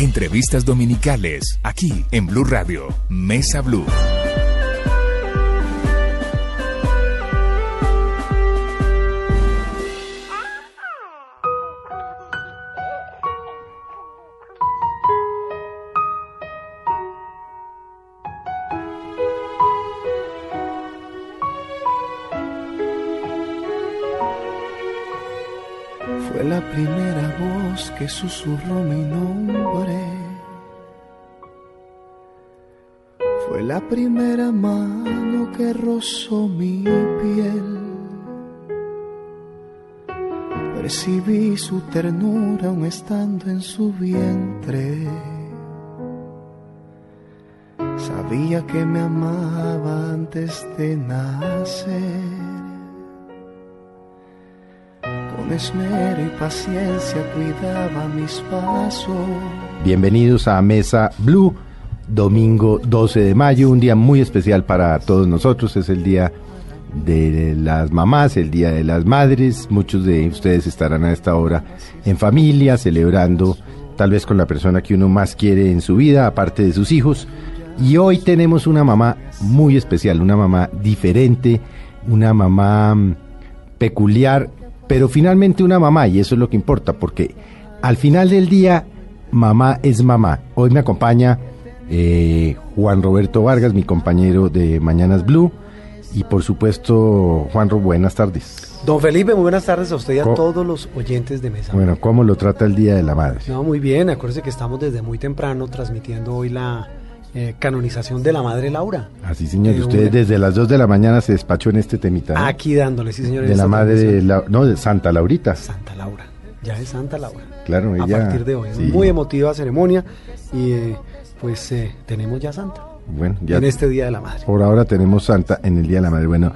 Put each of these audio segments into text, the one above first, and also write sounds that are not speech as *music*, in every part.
Entrevistas dominicales, aquí en Blue Radio, Mesa Blue. Fue la primera voz que susurró mi. La primera mano que rozó mi piel. Percibí su ternura aún estando en su vientre. Sabía que me amaba antes de nacer. Con esmero y paciencia cuidaba mis pasos. Bienvenidos a Mesa Blue, domingo 12 de mayo, un día muy especial para todos nosotros, es el día de las mamás, el día de las madres, muchos de ustedes estarán a esta hora en familia, celebrando tal vez con la persona que uno más quiere en su vida, aparte de sus hijos, y hoy tenemos una mamá muy especial, una mamá diferente, una mamá mm, peculiar, pero finalmente una mamá, y eso es lo que importa, porque al final del día, mamá es mamá. Hoy me acompaña eh, Juan Roberto Vargas, mi compañero de Mañanas Blue, y por supuesto, Juanro, buenas tardes. Don Felipe, muy buenas tardes a usted y a Co- todos los oyentes de Mesa. Bueno, ¿cómo lo trata el Día de la Madre? No, muy bien, acuérdese que estamos desde muy temprano transmitiendo hoy la eh, canonización de la Madre Laura. Así, señor, Eh, usted una- desde las 2 de la mañana se despachó en este temita. ¿no? Aquí dándole, sí señor. de la madre, la- no, de Santa Laurita. Santa Laura, ya es Santa Laura. Claro, A ella. partir de hoy, es sí. muy emotiva ceremonia y eh, pues eh, tenemos ya Santa Bueno, ya en este Día de la Madre. por ahora tenemos Santa en el Día de la Madre. Bueno,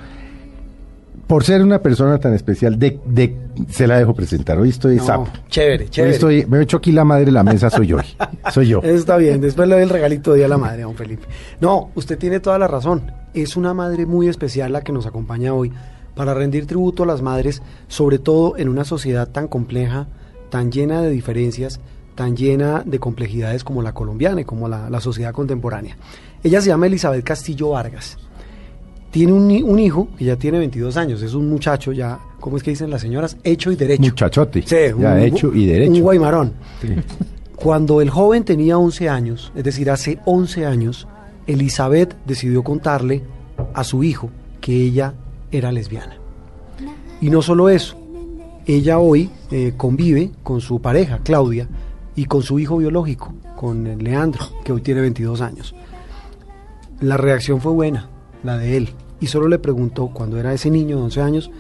por ser una persona tan especial, de, de se la dejo presentar. Hoy estoy No, sapo. chévere, Hoy chévere. estoy, me he hecho aquí la madre de la mesa, soy yo. hoy. Soy yo. Eso *laughs* está bien, después le doy el regalito de Día de la Madre, don Felipe. No, usted tiene toda la razón. Es una madre muy especial la que nos acompaña hoy para rendir tributo a las madres, sobre todo en una sociedad tan compleja, tan llena de diferencias, tan llena de complejidades como la colombiana y como la, la sociedad contemporánea. Ella se llama Elizabeth Castillo Vargas. Tiene un, un hijo que ya tiene 22 años, es un muchacho ya, ¿cómo es que dicen las señoras? Hecho y derecho. Muchachote. Sí, ya un- hecho y derecho. Un guaymarón. Sí. Cuando el joven tenía 11 años, es decir, hace 11 años, Elizabeth decidió contarle a su hijo que ella era lesbiana. Y no solo eso, ella hoy eh, convive con su pareja, Claudia, y con su hijo biológico, con Leandro, que hoy tiene 22 años. La reacción fue buena, la de él, y solo le preguntó, cuando era ese niño de 11 años,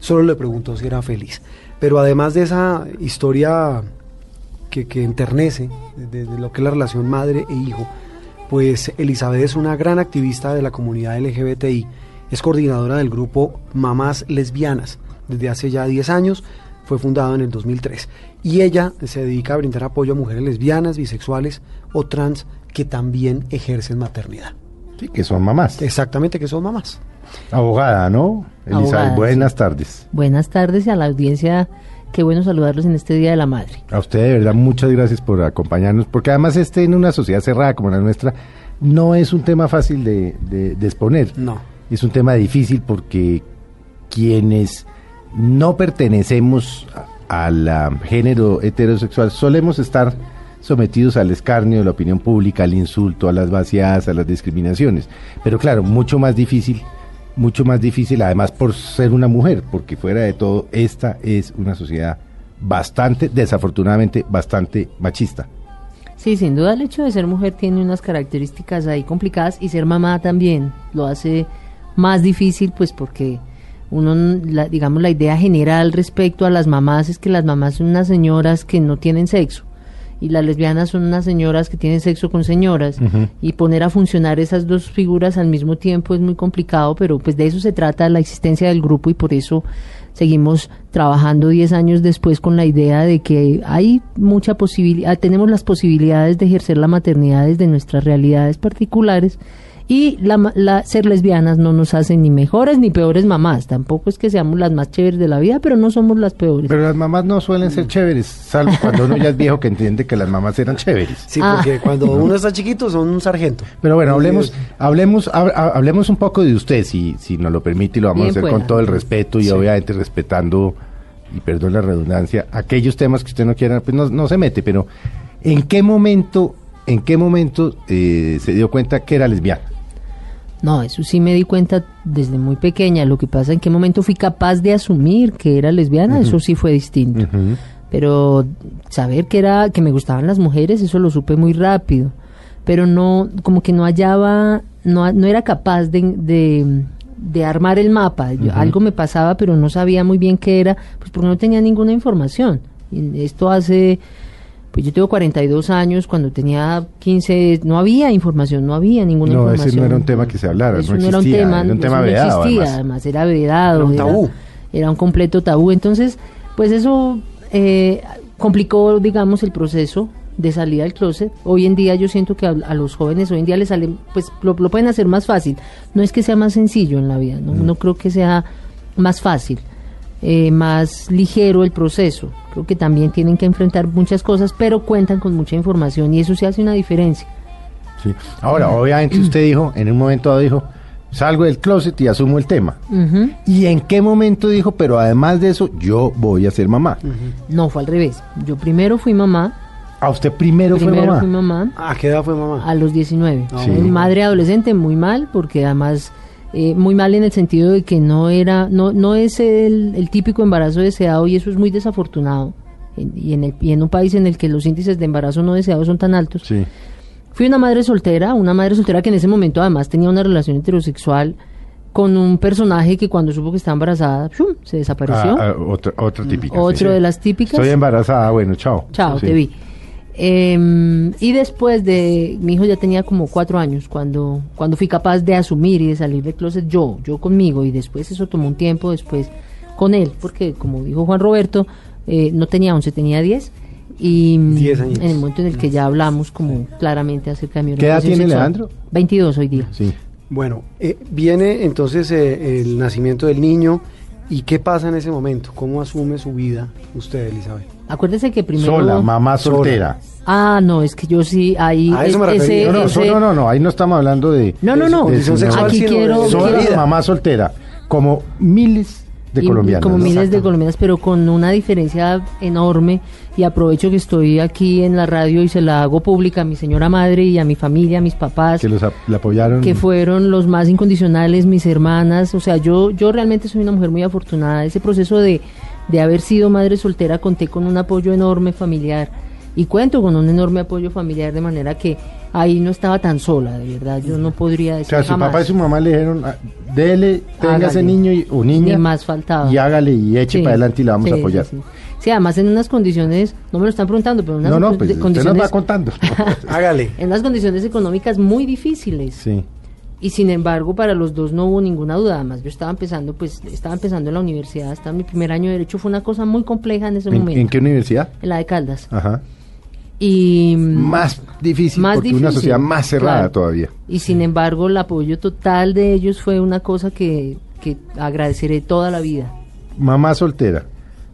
solo le preguntó si era feliz. Pero además de esa historia que, que enternece de, de lo que es la relación madre e hijo, pues Elizabeth es una gran activista de la comunidad LGBTI, es coordinadora del grupo Mamás Lesbianas desde hace ya 10 años, fue fundado en el 2003 y ella se dedica a brindar apoyo a mujeres lesbianas, bisexuales o trans que también ejercen maternidad. Sí, que son mamás. Exactamente, que son mamás. Abogada, ¿no? Elizabeth, Abogada, buenas sí. tardes. Buenas tardes y a la audiencia. Qué bueno saludarlos en este Día de la Madre. A usted de verdad muchas gracias por acompañarnos, porque además este en una sociedad cerrada como la nuestra no es un tema fácil de, de- de exponer. No. Es un tema difícil porque quienes no pertenecemos al género heterosexual solemos estar sometidos al escarnio de la opinión pública, al insulto, a las vaciadas, a las discriminaciones. Pero claro, mucho más difícil, mucho más difícil además por ser una mujer, porque fuera de todo, esta es una sociedad bastante, desafortunadamente, bastante machista. Sí, sin duda el hecho de ser mujer tiene unas características ahí complicadas y ser mamá también lo hace más difícil, pues porque uno, la- digamos, la idea general respecto a las mamás es que las mamás son unas señoras que no tienen sexo. Y las lesbianas son unas señoras que tienen sexo con señoras. Y poner a funcionar esas dos figuras al mismo tiempo es muy complicado, pero pues de eso se trata la existencia del grupo y por eso seguimos trabajando 10 años después con la idea de que hay mucha posibilidad, tenemos las posibilidades de ejercer la maternidad desde nuestras realidades particulares Y la, ma- la- ser lesbianas no nos hace ni mejores ni peores mamás. Tampoco es que seamos las más chéveres de la vida, pero no somos las peores. Pero las mamás no suelen ser chéveres, salvo *laughs* cuando uno ya es viejo que entiende que las mamás eran chéveres. Sí, Ah. porque cuando uno está chiquito son un sargento. Pero bueno, hablemos, hablemos, hab- hab- hablemos un poco de usted, si, si nos lo permite, y lo vamos Bien a hacer con todo el respeto y Sí. obviamente respetando, y perdón la redundancia, aquellos temas que usted no quiera, pues no, no se mete, pero ¿en qué momento, en qué momento eh, se dio cuenta que era lesbiana? No, eso sí me di cuenta desde muy pequeña. Lo que pasa en qué momento fui capaz de asumir que era lesbiana, eso sí fue distinto. Pero saber que era que me gustaban las mujeres, eso lo supe muy rápido. Pero no, como que no hallaba, no, no era capaz de, de, de armar el mapa. Yo- Algo me pasaba, pero no sabía muy bien qué era, pues porque no tenía ninguna información. Y esto hace, pues yo tengo 42 años, cuando tenía 15, no había información, no había ninguna No, información. ese no era un tema que se hablara, Eso no no era un existía, tema, era un eso tema no vedado, existía, además. además era vedado. Era un tabú. Era un completo tabú. Entonces, pues eso eh, complicó, digamos, el proceso de salida del closet. Hoy en día yo siento que a, a los jóvenes hoy en día les sale, pues lo, lo pueden hacer más fácil. No es que sea más sencillo en la vida, no, Mm. no creo que sea más fácil, eh, más ligero el proceso. Creo que también tienen que enfrentar muchas cosas, pero cuentan con mucha información y eso sí hace una diferencia. Sí. Ahora, obviamente usted *clears throat* dijo, en un momento dado dijo, salgo del closet y asumo el tema. ¿Y en qué momento dijo, pero además de eso, yo voy a ser mamá? No, fue al revés. Yo primero fui mamá, A usted primero, primero fue mamá. fui mamá. ¿A qué edad fue mamá? A los 19. Ah, Sí. Fui Madre adolescente, muy mal, porque además, eh, muy mal en el sentido de que no era, no, no es el, el típico embarazo deseado y eso es muy desafortunado. En- y, en el, y en un país en el que los índices de embarazo no deseado son tan altos. Sí. Fui una madre soltera, una madre soltera que en ese momento además tenía una relación heterosexual con un personaje que cuando supo que estaba embarazada, ¡shum! se desapareció. Ah, ah, otra, otra típica. Otro sí. de las típicas. Estoy embarazada, bueno, chao. Chao, te vi. Em, y después de, mi hijo ya tenía como cuatro años cuando, cuando fui capaz de asumir y de salir del closet yo, yo conmigo, y después eso tomó un tiempo después con él, porque como dijo Juan Roberto, eh, no tenía 11, tenía 10. Y 10 años. en el momento en el que ya hablamos como claramente acerca de mi ¿Qué edad tiene sexual. Leandro? 22 hoy día. Sí. Bueno, eh, viene entonces eh, el nacimiento del niño y qué pasa en ese momento, cómo asume su vida usted, Elizabeth. Acuérdese que primero... Sola, mamá soltera. Ah, no, es que yo sí, ahí... A eso me. No, no, ese- no, no, no, ahí no estamos hablando de... No, no, no. de Aquí sino quiero- Sola, vida. mamá soltera, como miles de y colombianos. Como miles de colombianas, pero con una diferencia enorme. Y aprovecho que estoy aquí en la radio y se la hago pública a mi señora madre y a mi familia, a mis papás, Que los apoyaron. que fueron los más incondicionales, mis hermanas. O sea, yo, yo realmente soy una mujer muy afortunada. Ese proceso de, de haber sido madre soltera conté con un apoyo enorme familiar. Y cuento con un enorme apoyo familiar de manera que ahí no estaba tan sola, de verdad. Yo no podría O decir sea, su jamás. papá y su mamá le dijeron, ah, dele, tenga ese niño y- o niña. Ni más faltaba. Y hágale y eche Sí, para adelante y la vamos sí, a apoyar. Sí, sí. Sí, además en unas condiciones, no me lo están preguntando, pero en unas No, no, pues usted nos condiciones, va contando. *laughs* Hágale. en unas condiciones económicas muy difíciles. sí. Y sin embargo, para los dos no hubo ninguna duda. Además, yo estaba empezando, pues, estaba empezando en la universidad, estaba en mi primer año de derecho, fue una cosa muy compleja en ese ¿En, momento. en qué universidad? En la de Caldas. Ajá. Y Más difícil, Más porque una difícil, sociedad más cerrada claro. todavía. Y sin embargo, el apoyo total de ellos fue una cosa que, que agradeceré toda la vida. Mamá soltera,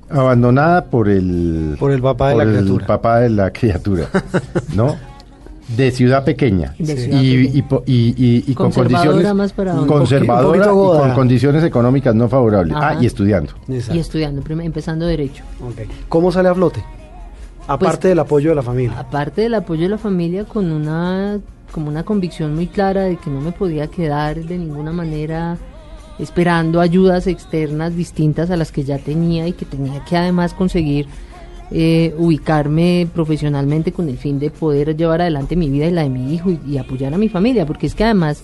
abandonada por el... Por el papá de la el criatura. papá de la criatura, ¿no? *laughs* De ciudad pequeña. De y, ciudad y, pequeña. po- y- y- y con condiciones más para conservadora y con condiciones económicas no favorables. Ajá. Ah, y estudiando. Exacto. Y estudiando, empezando derecho. ¿Cómo sale a flote? Aparte Pues- del apoyo de la familia. Aparte del apoyo de la familia, con una, como una convicción muy clara de que no me podía quedar de ninguna manera esperando ayudas externas distintas a las que ya tenía y que tenía que además conseguir eh, ubicarme profesionalmente con el fin de poder llevar adelante mi vida y la de mi hijo y, y apoyar a mi familia, porque es que además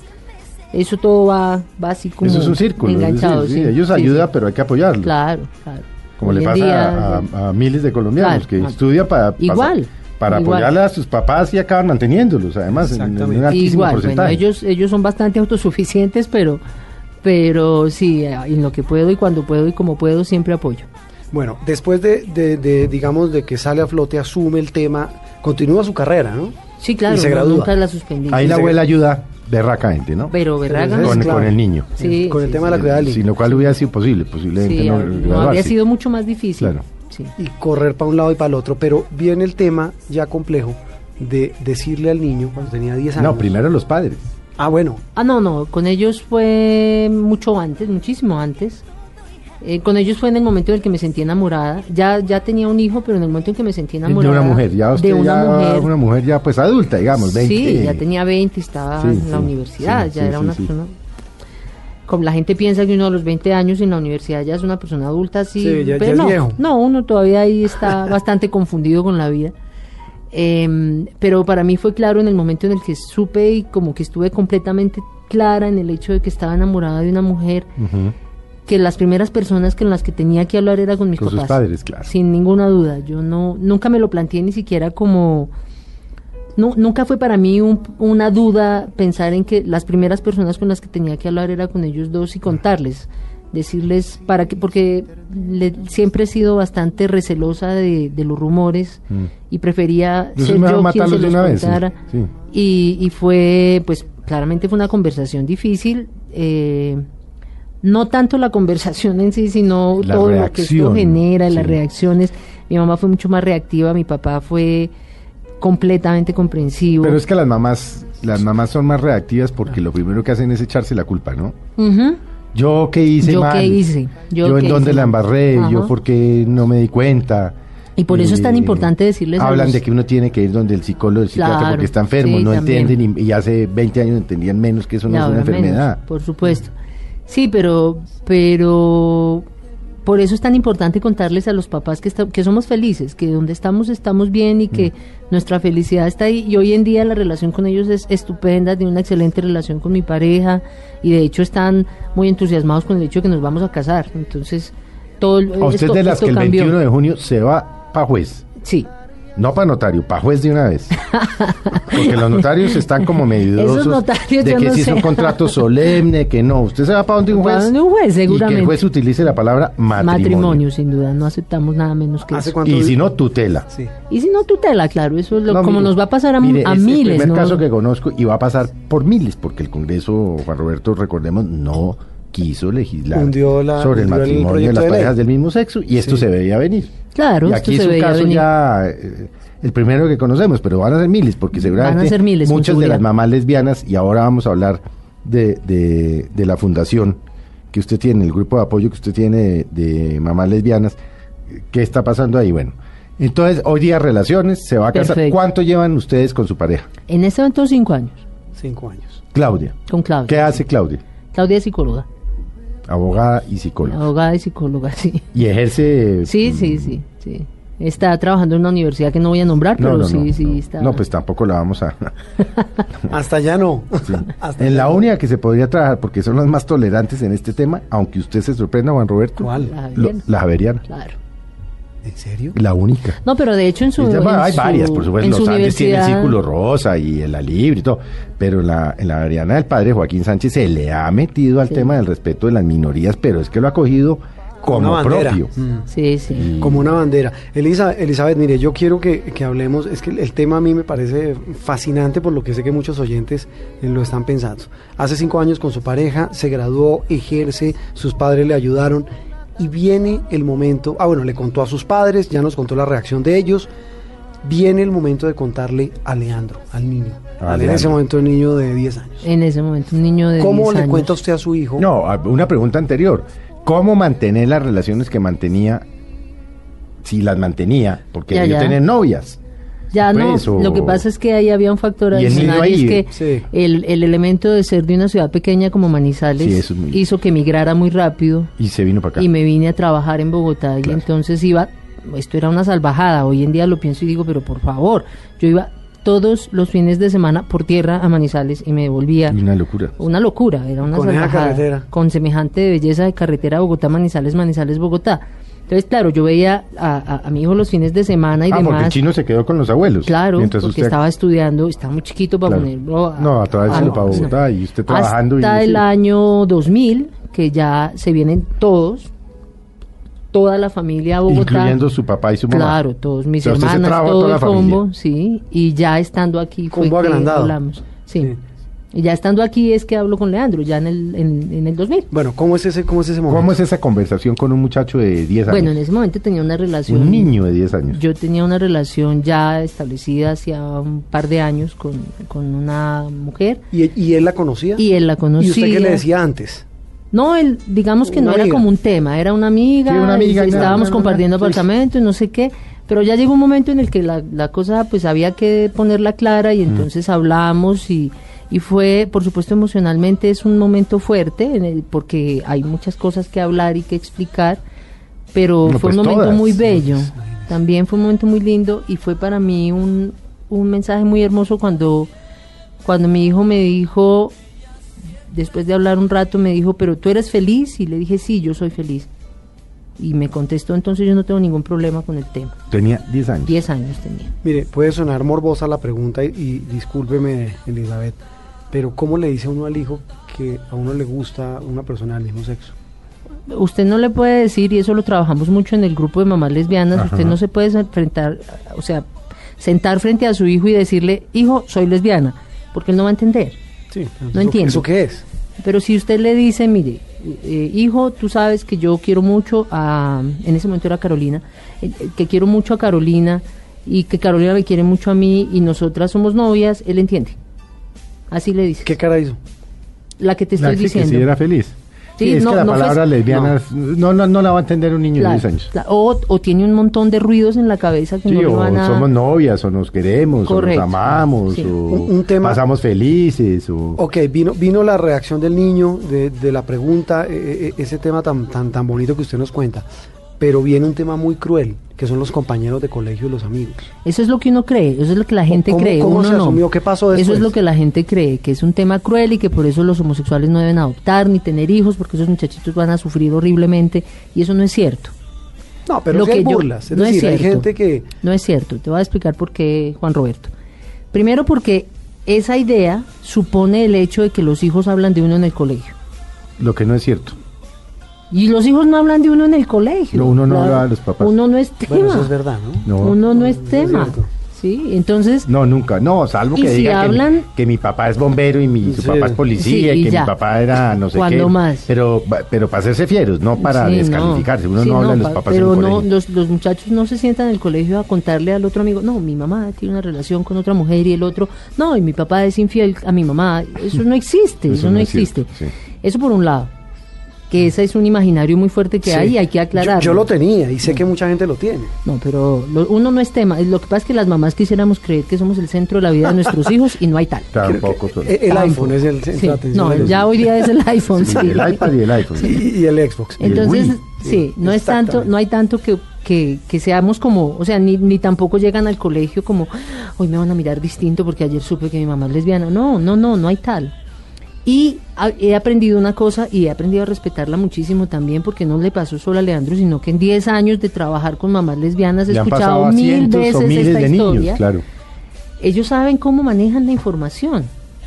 eso todo va, va así como Eso es un círculo. es decir, enganchado. sí, sí, ellos sí, ayudan, sí. pero hay que apoyarlos. Claro, claro. Como Hoy le pasa día, a, a- a miles de colombianos Claro, que ah. estudian para, Igual, para igual. apoyarle a sus papás y acaban manteniéndolos, además, en, en un altísimo Igual, bueno, porcentaje. ellos, ellos son bastante *laughs* autosuficientes, pero, pero sí, en lo que puedo y cuando puedo y como puedo, siempre apoyo. Bueno, después de, de- de, digamos, de que sale a flote, asume el tema, continúa su carrera, ¿no? Sí, claro, Y se gradúa. nunca la suspendí. Ahí la abuela ayuda berracamente, ¿no? Pero berraca. Con, claro. con el niño. Sí, con el sí, tema de la cuidad del Sin lo cual hubiera sido posible, posiblemente sí, no, no habría sido mucho más difícil. Claro. Sí. y correr para un lado y para el otro. Pero viene el tema ya complejo de decirle al niño cuando tenía 10 años. No, primero los padres. Ah, bueno. Ah, no, no, con ellos fue mucho antes, muchísimo antes. Eh, con ellos fue en el momento en el que me sentí enamorada. Ya, ya tenía un hijo, pero en el momento en que me sentí De enamorada. una mujer, ya usted de una ya mujer. una mujer ya pues adulta, digamos, 20. Sí, ya tenía 20, estaba Sí, en la sí, universidad, sí, ya sí, era sí, una sí. persona... Como la gente piensa que uno a los 20 años en la universidad ya es una persona adulta, sí, Sí, ya- ya pero es no, viejo. no, uno todavía ahí está *laughs* bastante confundido con la vida. Em, pero para mí fue claro en el momento en el que supe y como que estuve completamente clara en el hecho de que estaba enamorada de una mujer, Ujú. Que las primeras personas con las que tenía que hablar era con mis Con sus papás. padres, claro. Sin ninguna duda. Yo no nunca me lo planteé ni siquiera como nu- nunca fue para mí un- una duda pensar en que las primeras personas con las que tenía que hablar era con ellos dos y contarles, decirles para que porque le- siempre he sido bastante recelosa de, de los rumores Mm. y prefería Entonces ser yo quien se los una vez, sí. contara. Sí. Y, y fue, pues claramente fue una conversación difícil. eh, no tanto la conversación en sí, sino La todo lo que esto genera, las sí. reacciones. Mi mamá fue mucho más reactiva, mi papá fue completamente comprensivo. Pero es que las mamás, las mamás son más reactivas porque lo primero que hacen es echarse la culpa, ¿no? Ujú. Yo qué hice Yo mal. qué hice, yo Yo, qué en dónde hice la embarré, yo porque no me di cuenta. Y por eso es tan Eh, importante decirles a Hablan los- de que uno tiene que ir donde el psicólogo, el psiquiatra, Claro, porque está enfermo, sí, no también. entienden y, y hace 20 años entendían menos que eso no es una menos, enfermedad. por supuesto. Sí, pero, pero por eso es tan importante contarles a los papás que, esta- que somos felices, que donde estamos estamos bien y que nuestra felicidad está ahí. Y hoy en día la relación con ellos es estupenda, tiene una excelente relación con mi pareja y de hecho están muy entusiasmados con el hecho de que nos vamos a casar. Entonces, todo A usted esto- de las que el cambió. 21 de junio se va para juez. Sí. No para notario, para juez de una vez. Porque los notarios están como *laughs* notarios de que no si es un contrato solemne, que no. Usted se va para donde un Para juez. donde un juez, Y que seguramente. el juez utilice la palabra matrimonio. Matrimonio, sin duda, no aceptamos nada menos que ¿Hace eso. Y si no, tutela. Sí. Y si no tutela, claro, eso es lo, No, como mire, nos va a pasar a, mire, a es miles. el primer ¿no? caso que conozco y va a pasar por miles, porque el Congreso, Juan Roberto, recordemos, no quiso legislar Hundió la- sobre el hundió el matrimonio de las de parejas del mismo sexo y esto Sí. se veía venir. Claro, y esto aquí se es un veía caso venir. ya eh, el primero que conocemos, pero van a ser miles, porque seguramente ser miles, muchas de las mamás lesbianas, y ahora vamos a hablar de, de, de la fundación que usted tiene, el grupo de apoyo que usted tiene de, de mamás lesbianas, ¿qué está pasando ahí? Bueno, entonces hoy día relaciones, se va a casar. Perfecto. ¿Cuánto llevan ustedes con su pareja? En este momento cinco años, Cinco años. Claudia. con Claudia. ¿Qué hace Claudia? Claudia es psicóloga, Abogada y psicóloga. abogada y psicóloga, sí. Y ejerce... Sí, sí, sí, sí. Está trabajando en una universidad que no voy a nombrar, No, pero no, sí, no, sí no. está. No, pues tampoco la vamos a... *laughs* Hasta ya no. *laughs* Hasta en ya la no. única que se podría trabajar, porque son las más tolerantes en este tema, aunque usted se sorprenda, Juan Roberto. ¿Cuál? La Lo- Javeriana. la Javeriana. Claro. ¿En serio? La única. No, pero de hecho en su. En hay su- varias, por supuesto. en Los su Andes tiene el Círculo Rosa y el La Libre y todo. Pero en la, en la Javeriana del padre Joaquín Sánchez se le ha metido al Sí. tema del respeto de las minorías, pero es que lo ha cogido como propio. Mm. Sí, sí. Como una bandera. Elisa, Elizabeth, mire, yo quiero que, que hablemos, es que el, el tema a mí me parece fascinante por lo que sé que muchos oyentes eh, lo están pensando. Hace cinco años con su pareja, se graduó, ejerce, sus padres le ayudaron y viene el momento, ah bueno, le contó a sus padres, ya nos contó la reacción de ellos, viene el momento de contarle a Leandro, al niño. En ese momento el niño de 10 años. En ese momento, un niño de. ¿Cómo 10 le años. cuenta usted a su hijo? No, una pregunta anterior. ¿Cómo mantener las relaciones que mantenía, si las mantenía, porque Ya, debió ya. tener novias? Ya Pues, no, o- lo que pasa es que ahí había un factor adicional, y ahí, es que sí. el, el elemento de ser de una ciudad pequeña como Manizales Sí, eso es muy- hizo que migrara muy rápido Y se vino para acá. y me vine a trabajar en Bogotá y entonces iba, esto era una salvajada, hoy en día lo pienso y digo, pero por favor, yo iba todos los fines de semana por tierra a Manizales y me devolvía. Una locura. Una locura, era una Con salvajada. carretera. Con semejante belleza de carretera Bogotá, Manizales, Manizales, Bogotá. Entonces, claro, yo veía a, a- a mi hijo los fines de semana y ah, porque el demás. chino se quedó con los abuelos. Claro, mientras porque usted- estaba estudiando, estaba muy chiquito para Claro. ponerlo. a- No, a a- para Bogotá y usted trabajando. Hasta y, el sí. año 2000, que ya se vienen todos, toda la familia a Bogotá. Incluyendo su papá y su mamá. Claro, todos mis O sea, usted se hermanas, todo toda el la familia. combo, sí, y ya estando aquí fue Combo que agrandado. hablamos. Sí. Sí. Y ya estando aquí es que hablo con Leandro, ya en el, en, en el 2000. Bueno, ¿cómo es ese, cómo es ese momento? ¿Cómo es esa conversación con un muchacho de 10 años? Bueno, en ese momento tenía una relación. Un niño de 10 años. Yo tenía una relación ya establecida hacía un par de años con, con una mujer ¿Y, y él la conocía? y él la conocía. ¿Y usted qué le decía antes? No, él, digamos que Una no era como un tema, era una amiga, Sí, una amiga, estábamos una- compartiendo una- sí. apartamento y no sé qué, pero ya llegó un momento en el que la, la cosa pues había que ponerla clara y entonces hablamos y, y fue, por supuesto emocionalmente es un momento fuerte en el- porque hay muchas cosas que hablar y que explicar, pero No, fue pues un momento todas. muy bello, también fue un momento muy lindo y fue para mí un, un mensaje muy hermoso cuando, cuando mi hijo me dijo, después de hablar un rato me dijo, pero tú eres feliz y le dije, sí, yo soy feliz. Y me contestó, entonces yo no tengo ningún problema con el tema. Tenía 10 años. 10 años tenía. Mire, puede sonar morbosa la pregunta y, y discúlpeme, Elizabeth, pero ¿cómo le dice uno al hijo que a uno le gusta una persona del mismo sexo? Usted no le puede decir, y eso lo trabajamos mucho en el grupo de mamás lesbianas, Ajá. usted no se puede enfrentar, o sea, sentar frente a su hijo y decirle, hijo, soy lesbiana, porque él no va a entender. Sí, No entiendo. ¿Eso qué es? Pero si usted le dice, mire, eh, hijo, tú sabes que yo quiero mucho a, en ese momento era Carolina, eh, eh, que quiero mucho a Carolina y que Carolina me quiere mucho a mí y nosotras somos novias, él entiende. Así le dice. ¿Qué cara hizo? La que te La estoy que- que diciendo. sí era feliz. Sí, Sí, es no, que la no fue- palabra lesbiana no. No, no la va a entender un niño Claro, de 10 años. claro. O, o tiene un montón de ruidos en la cabeza que Sí, no le o van a... somos novias, o nos queremos, Correcto. o nos amamos, Sí. o Un- un tema- pasamos felices, o... Ok, vino, vino la reacción del niño, de, de la pregunta, eh, eh, ese tema tan, tan, tan bonito que usted nos cuenta. Pero viene un tema muy cruel, que son los compañeros de colegio y los amigos. Eso es lo que uno cree, eso es lo que la gente ¿Cómo- cree. cómo uno se no. asumió? ¿Qué pasó Eso después? es lo que la gente cree, que es un tema cruel y que por eso los homosexuales no deben adoptar ni tener hijos, porque esos muchachitos van a sufrir horriblemente, y eso no es cierto. No, pero Lo hay que yo- burlas. Es no es decir, hay cierto. gente que... No es cierto, te voy a explicar por qué, Juan Roberto. Primero porque esa idea supone el hecho de que los hijos hablan de uno en el colegio. Lo que no es cierto. Y los hijos no hablan de uno en el colegio. No, uno no habla de los papás. Uno no es tema. Bueno, eso es verdad, ¿no? No, Uno no es es tema. cierto. Sí, entonces... no, nunca. No, salvo que si diga que mi- hablan- que, mi papá es bombero y mi, su Sí. papá es policía Sí, y y que ya. mi papá era no sé ¿Cuándo qué. más? Pero, pero para hacerse fieros, no para Sí, descalificarse. Uno Sí, no habla de los pa- papás Pero en el no, colegio. los, los muchachos no se sientan en el colegio a contarle al otro amigo, no, mi mamá tiene una relación con otra mujer y el otro, no, y mi papá es infiel a mi mamá. Eso no existe, eso, Eso no no es existe. cierto, Eso por un lado, que ese es un imaginario muy fuerte que Sí. hay y hay que aclarar. yo lo tenía y sé que mucha gente lo tiene. No, pero lo- uno no es tema. Lo que pasa es que las mamás quisiéramos creer que somos el centro de la vida de nuestros *laughs* hijos y no hay tal. Tampoco. El Tampoco. iPhone es el centro Sí, de atención. No, los ya hoy día es el *laughs* iPhone. Sí, sí. el iPad y el iPhone. Y, y el Xbox. Entonces, Wii. sí, no es tanto, no hay tanto que, que, que seamos como, o sea, ni, ni tampoco llegan al colegio como, hoy me van a mirar distinto porque ayer supe que mi mamá es lesbiana. No, no, no, no hay tal. Y he aprendido una cosa y he aprendido a respetarla muchísimo también porque no le pasó solo a Leandro, sino que en 10 años de trabajar con mamás lesbianas he Le escuchado mil veces esta de historia. niños, claro. Ellos saben cómo manejan la información.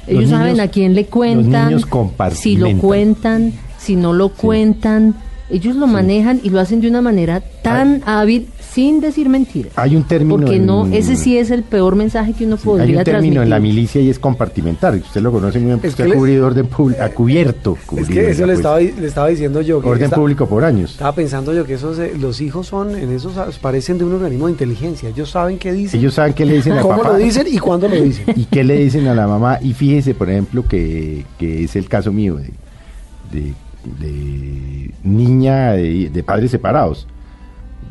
Ellos Los saben niños- a quién le cuentan, niños si lo cuentan, si no lo cuentan. Ellos lo manejan y lo hacen de una manera tan hábil sin decir mentiras. Hay un término Porque en- no, ese sí es el peor mensaje que uno Sí, podría hay un término transmitir. en la milicia y es compartimentar. Usted lo conoce muy bien, porque Es usted que ha le- cubrido orden público, ha cubierto. Es cubrido, que eso le estaba, le estaba diciendo yo. que Orden público por años. Estaba pensando yo que esos, eh, los hijos son, en esos parecen de un organismo de inteligencia. Ellos saden qué dicen, Ellos saben qué le dicen al cómo papá. lo dicen y cuándo lo dicen. *laughs* y qué le dicen a la mamá. Y fíjese, por ejemplo, que, que es el caso mío de, de, de niña de, de padres separados.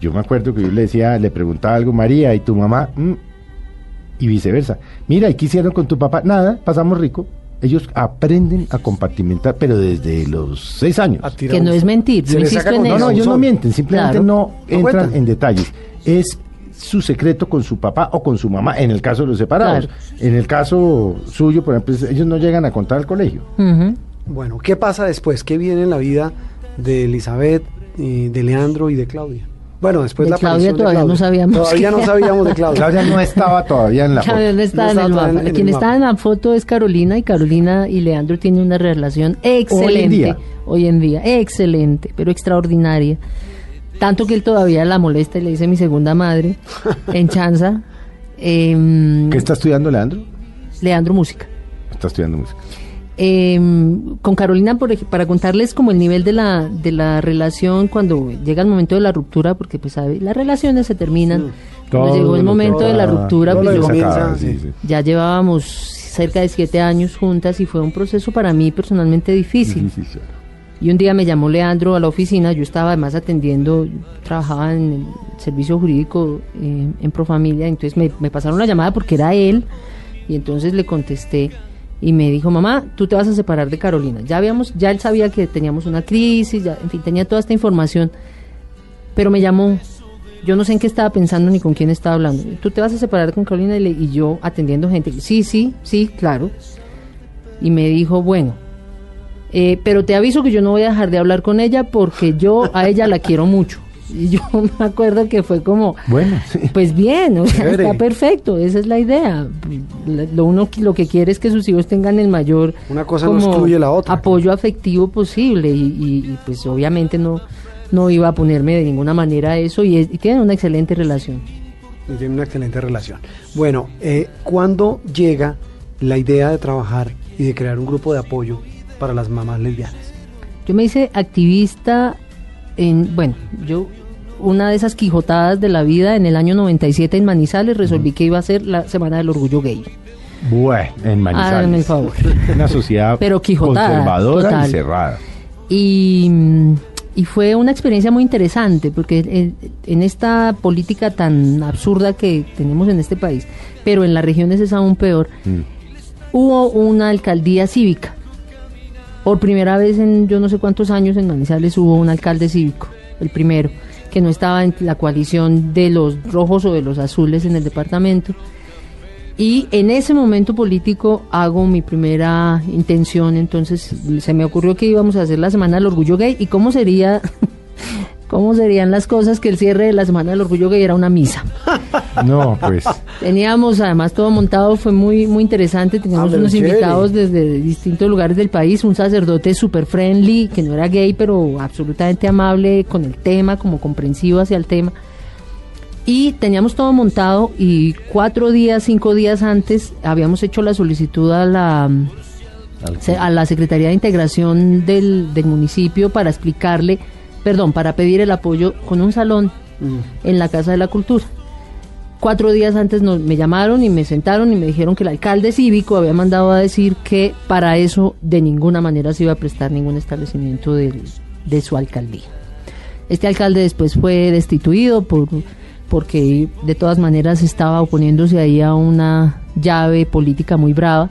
Yo me acuerdo que yo le decía, le preguntaba algo, María, ¿y tu mamá? Mm, y viceversa. Mira, ¿y qué hicieron con tu papá? Nada, pasamos rico. Ellos aprenden a compartimentar, pero desde los seis años. Que no es mentir, Se yo insisto en No, no, ellos no mienten, simplemente Claro. no entran en detalles. Es su secreto con su papá o con su mamá, en el caso de los separados. Claro. En el caso suyo, por ejemplo, ellos no llegan a contar al colegio. Bueno, ¿qué pasa después? ¿Qué viene en la vida de Elizabeth, eh, de Leandro y de Claudia? Bueno, después De la Claudia de todavía no sabíamos Todavía no sabíamos de Claudia. Claudia no estaba todavía en la foto. Claudia no está No en está el mapa. en Quien el está mapa. en la foto es Carolina y Carolina y Leandro tienen una relación excelente día. hoy en día, excelente, pero extraordinaria. Tanto que él todavía la molesta y le dice mi segunda madre *laughs* en chanza. Em, ¿Qué está estudiando Leandro? Leandro Música. Está estudiando música. Em, con Carolina, por, para contarles como el nivel de la, de la relación cuando llega el momento de la ruptura, porque pues sabe, las relaciones se terminan. Cuando Todo llegó el momento de la ruptura, pues yo- acaba, sí. sí, ya llevábamos cerca de siete años juntas y fue un proceso para mí personalmente difícil. Y un día me llamó Leandro a la oficina, yo estaba además atendiendo, trabajaba en el servicio jurídico eh, en Profamilia, entonces me, me pasaron la llamada porque era él, y entonces le contesté y me dijo, mamá, tú te vas a separar de Carolina. Ya habíamos, ya él sabía que teníamos una crisis, ya, en fin, tenía toda esta información, pero me llamó. Yo no sé en qué estaba pensando ni con quién estaba hablando. Tú te vas a separar con Carolina y, le- y yo atendiendo gente. Sí, sí, sí, claro. Y me dijo, bueno, eh, pero te aviso que yo no voy a dejar de hablar con ella porque yo a ella la quiero mucho. Y yo *laughs* me acuerdo que fue como, Bueno, sí. pues bien, o sea, está perfecto, esa es la idea. Lo uno que- lo que quiere es que sus hijos tengan el mayor Una cosa no excluye la otra. apoyo afectivo posible y, y- y, pues obviamente no no iba a ponerme de ninguna manera a eso y, es- y tienen una excelente relación. Y tiene una excelente relación. Bueno, eh, ¿cuándo llega la idea de trabajar y de crear un grupo de apoyo para las mamás lesbianas? Yo me hice activista en, bueno, yo una de esas quijotadas de la vida en el año 97 en Manizales resolví que iba a ser la Semana del Orgullo Gay. Bueno, en Manizales. Háganme el favor. *laughs* Una sociedad Pero quijotada, conservadora total. y cerrada. Y, y fue una experiencia muy interesante porque en, en esta política tan absurda que tenemos en este país, pero en las regiones es aún peor, Mm. hubo una alcaldía cívica. Por primera vez en yo no sé cuántos años en Manizales hubo un alcalde cívico, el primero, que no estaba en la coalición de los rojos o de los azules en el departamento. Y en ese momento político hago mi primera intención, entonces se me ocurrió que íbamos a hacer la Semana del Orgullo Gay y cómo sería, *laughs* cómo serían las cosas que el cierre de la Semana del Orgullo Gay era una misa. *laughs* No, pues. Teníamos además todo montado, fue muy muy interesante, teníamos Ah, unos chévere. invitados desde distintos lugares del país, un sacerdote super friendly, que no era gay, pero absolutamente amable con el tema, como comprensivo hacia el tema. Y teníamos todo montado y cuatro días, cinco días antes habíamos hecho la solicitud a la, a la Secretaría de Integración del, del municipio para explicarle, perdón, para pedir el apoyo con un salón en la Casa de la Cultura. Cuatro días antes nos, me llamaron y me sentaron y me dijeron que el alcalde cívico había mandado a decir que para eso de ninguna manera se iba a prestar ningún establecimiento del- de su alcaldía. Este alcalde después fue destituido por porque de todas maneras estaba oponiéndose ahí a una llave política muy brava,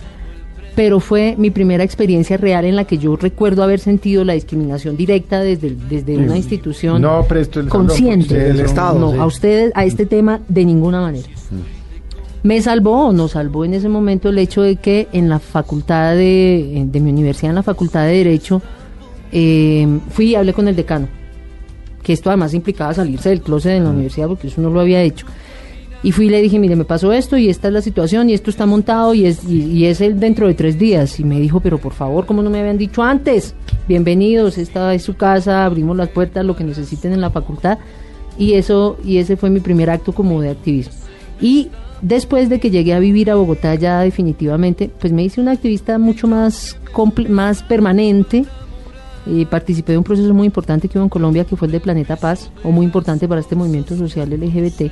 pero fue mi primera experiencia real en la que yo recuerdo haber sentido la discriminación directa desde, desde una institución No presto el salón, consciente ustedes Del Estado, no, sí. a ustedes a este tema de ninguna manera. Me salvó o nos salvó en ese momento el hecho de que en la facultad de, de mi universidad, en la facultad de Derecho, eh, fui y hablé con el decano, que esto además implicaba salirse del closet de la universidad porque eso no lo había hecho. Y fui y le dije, mire, me pasó esto y esta es la situación y esto está montado y es, y, es el dentro de tres días. Y me dijo, pero por favor, ¿cómo no me habían dicho antes? Bienvenidos, esta es su casa, abrimos las puertas, lo que necesiten en la facultad. Y eso, y ese fue mi primer acto como de activismo. Y después de que llegué a vivir a Bogotá ya definitivamente, pues me hice una activista mucho más, más permanente. Eh, participé de un proceso muy importante que hubo en Colombia, que fue el de Planeta Paz, o muy importante para este movimiento social LGBT.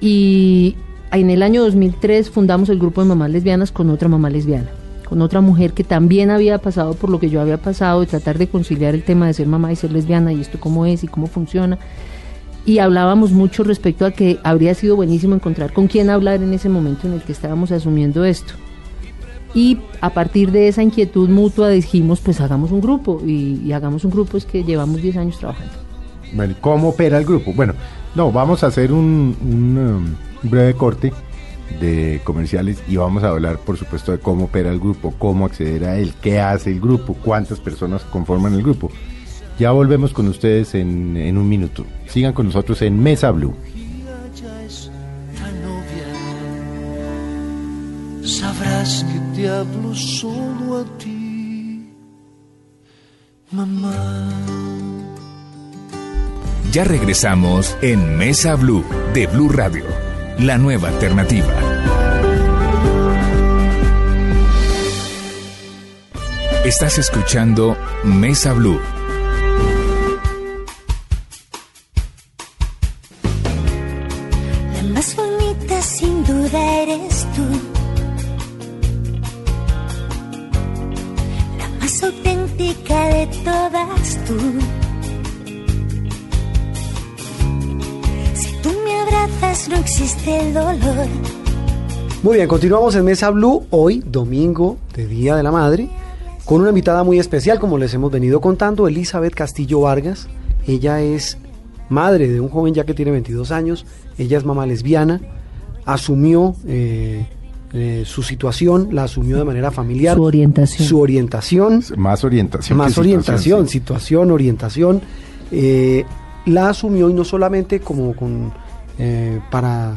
Y en el año 2003 fundamos el grupo de mamás lesbianas con otra mamá lesbiana, con otra mujer que también había pasado por lo que yo había pasado, de tratar de conciliar el tema de ser mamá y ser lesbiana y esto cómo es y cómo funciona. Y hablábamos mucho respecto a que habría sido buenísimo encontrar con quién hablar en ese momento en el que estábamos asumiendo esto. Y a partir de esa inquietud mutua dijimos, pues hagamos un grupo. Y, y hagamos un grupo es que llevamos 10 años trabajando. Bueno, ¿cómo opera el grupo? Bueno, no, vamos a hacer un, un, um, breve corte de comerciales y vamos a hablar, por supuesto, de cómo opera el grupo, cómo acceder a él, qué hace el grupo, cuántas personas conforman el grupo. Ya volvemos con ustedes en, en un minuto. Sigan con nosotros en Mesa Blue. Sabrás que te hablo solo a ti, mamá. Ya regresamos en Mesa Blue de Blue Radio, la nueva alternativa. Estás escuchando Mesa Blue. La más bonita sin duda eres tú. La más auténtica de todas tú. Abrazas no existe el dolor. Muy bien, continuamos en Mesa Blue hoy, domingo de Día de la Madre, con una invitada muy especial, como les hemos venido contando, Elizabeth Castillo Vargas. Ella es madre de un joven ya que tiene 22 años, ella es mamá lesbiana, asumió eh, eh, su situación, la asumió de manera familiar. Su orientación. Su orientación. Más orientación. Más que orientación, situación, sí. situación, orientación. eh, la asumió y no solamente como con eh, para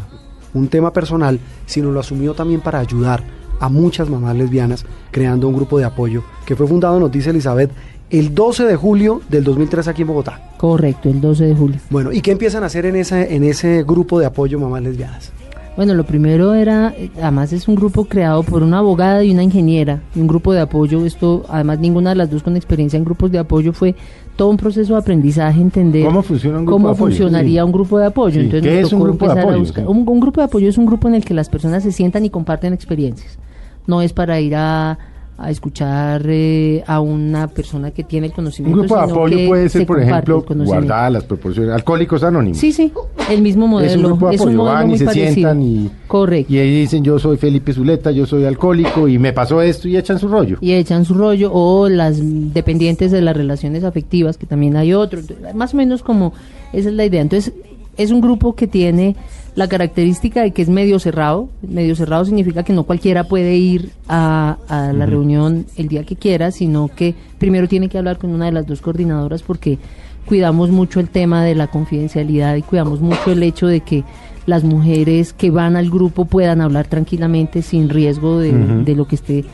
un tema personal, sino lo asumió también para ayudar a muchas mamás lesbianas, creando un grupo de apoyo que fue fundado, nos dice Elizabeth, el 12 de julio del 2003 aquí en Bogotá. Correcto, el 12 de julio. Bueno, ¿y qué empiezan a hacer en ese, en ese grupo de apoyo mamás lesbianas? Bueno, lo primero era, además es un grupo creado por una abogada y una ingeniera, y un grupo de apoyo. Esto, además, ninguna de las dos con experiencia en grupos de apoyo fue todo un proceso de aprendizaje, entender ¿Cómo funciona un grupo cómo de apoyo? funcionaría Sí. un grupo de apoyo. Sí, Entonces ¿qué es un grupo de apoyo? buscar-. Un, un grupo de apoyo es un grupo en el que las personas se sientan y comparten experiencias. No es para ir a, a escuchar eh, a una persona que tiene el Un conocimiento. grupo de apoyo que puede se ser, por ejemplo, guardadas las proporciones. Alcohólicos Anónimos. Sí, sí, el mismo modelo. Es un grupo de apoyo. modelo Van y se parecido. sientan y, Correcto. y ahí dicen yo soy Felipe Zuleta, yo soy alcohólico y me pasó esto y echan su rollo. y echan su rollo o las dependientes de las relaciones afectivas que también hay otro Entonces, más o menos como esa es la idea entonces es un grupo que tiene la característica de que es medio cerrado. Medio cerrado significa que no cualquiera puede ir a, a la reunión el día que quiera sino que primero tiene que hablar con una de las dos coordinadoras porque cuidamos mucho el tema de la confidencialidad y cuidamos mucho el hecho de que las mujeres que van al grupo puedan hablar tranquilamente sin riesgo de, lo que esté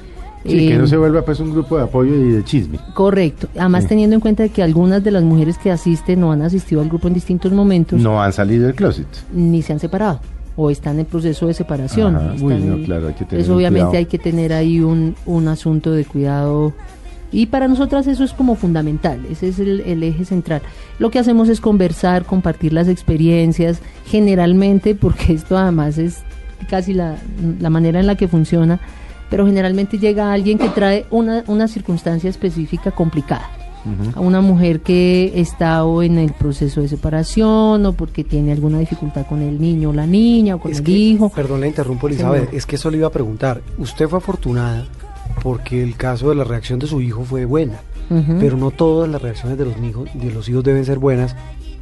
Sí, que eh, no se vuelva pues un grupo de apoyo y de chisme. Correcto. Además, Sí. teniendo en cuenta que algunas de las mujeres que asisten o han asistido al grupo en distintos momentos No han salido del closet. ni se han separado o están en proceso de separación. Ajá. Uy, no, claro, hay que tener Eso un obviamente cuidado. hay que tener ahí un, un asunto de cuidado. Y para nosotras eso es como fundamental, ese es el, el eje central. Lo que hacemos es conversar, compartir las experiencias, generalmente, porque esto además es casi la, la manera en la que funciona, pero generalmente llega alguien que trae una, una circunstancia específica complicada. A una mujer que está o en el proceso de separación o porque tiene alguna dificultad con el niño o la niña o con Es el que- hijo. Perdón, la interrumpo, Elizabeth. Señor. Es que eso le iba a preguntar. Usted fue afortunada porque el caso de la reacción de su hijo fue buena, pero no todas las reacciones de los hijos, de los hijos deben ser buenas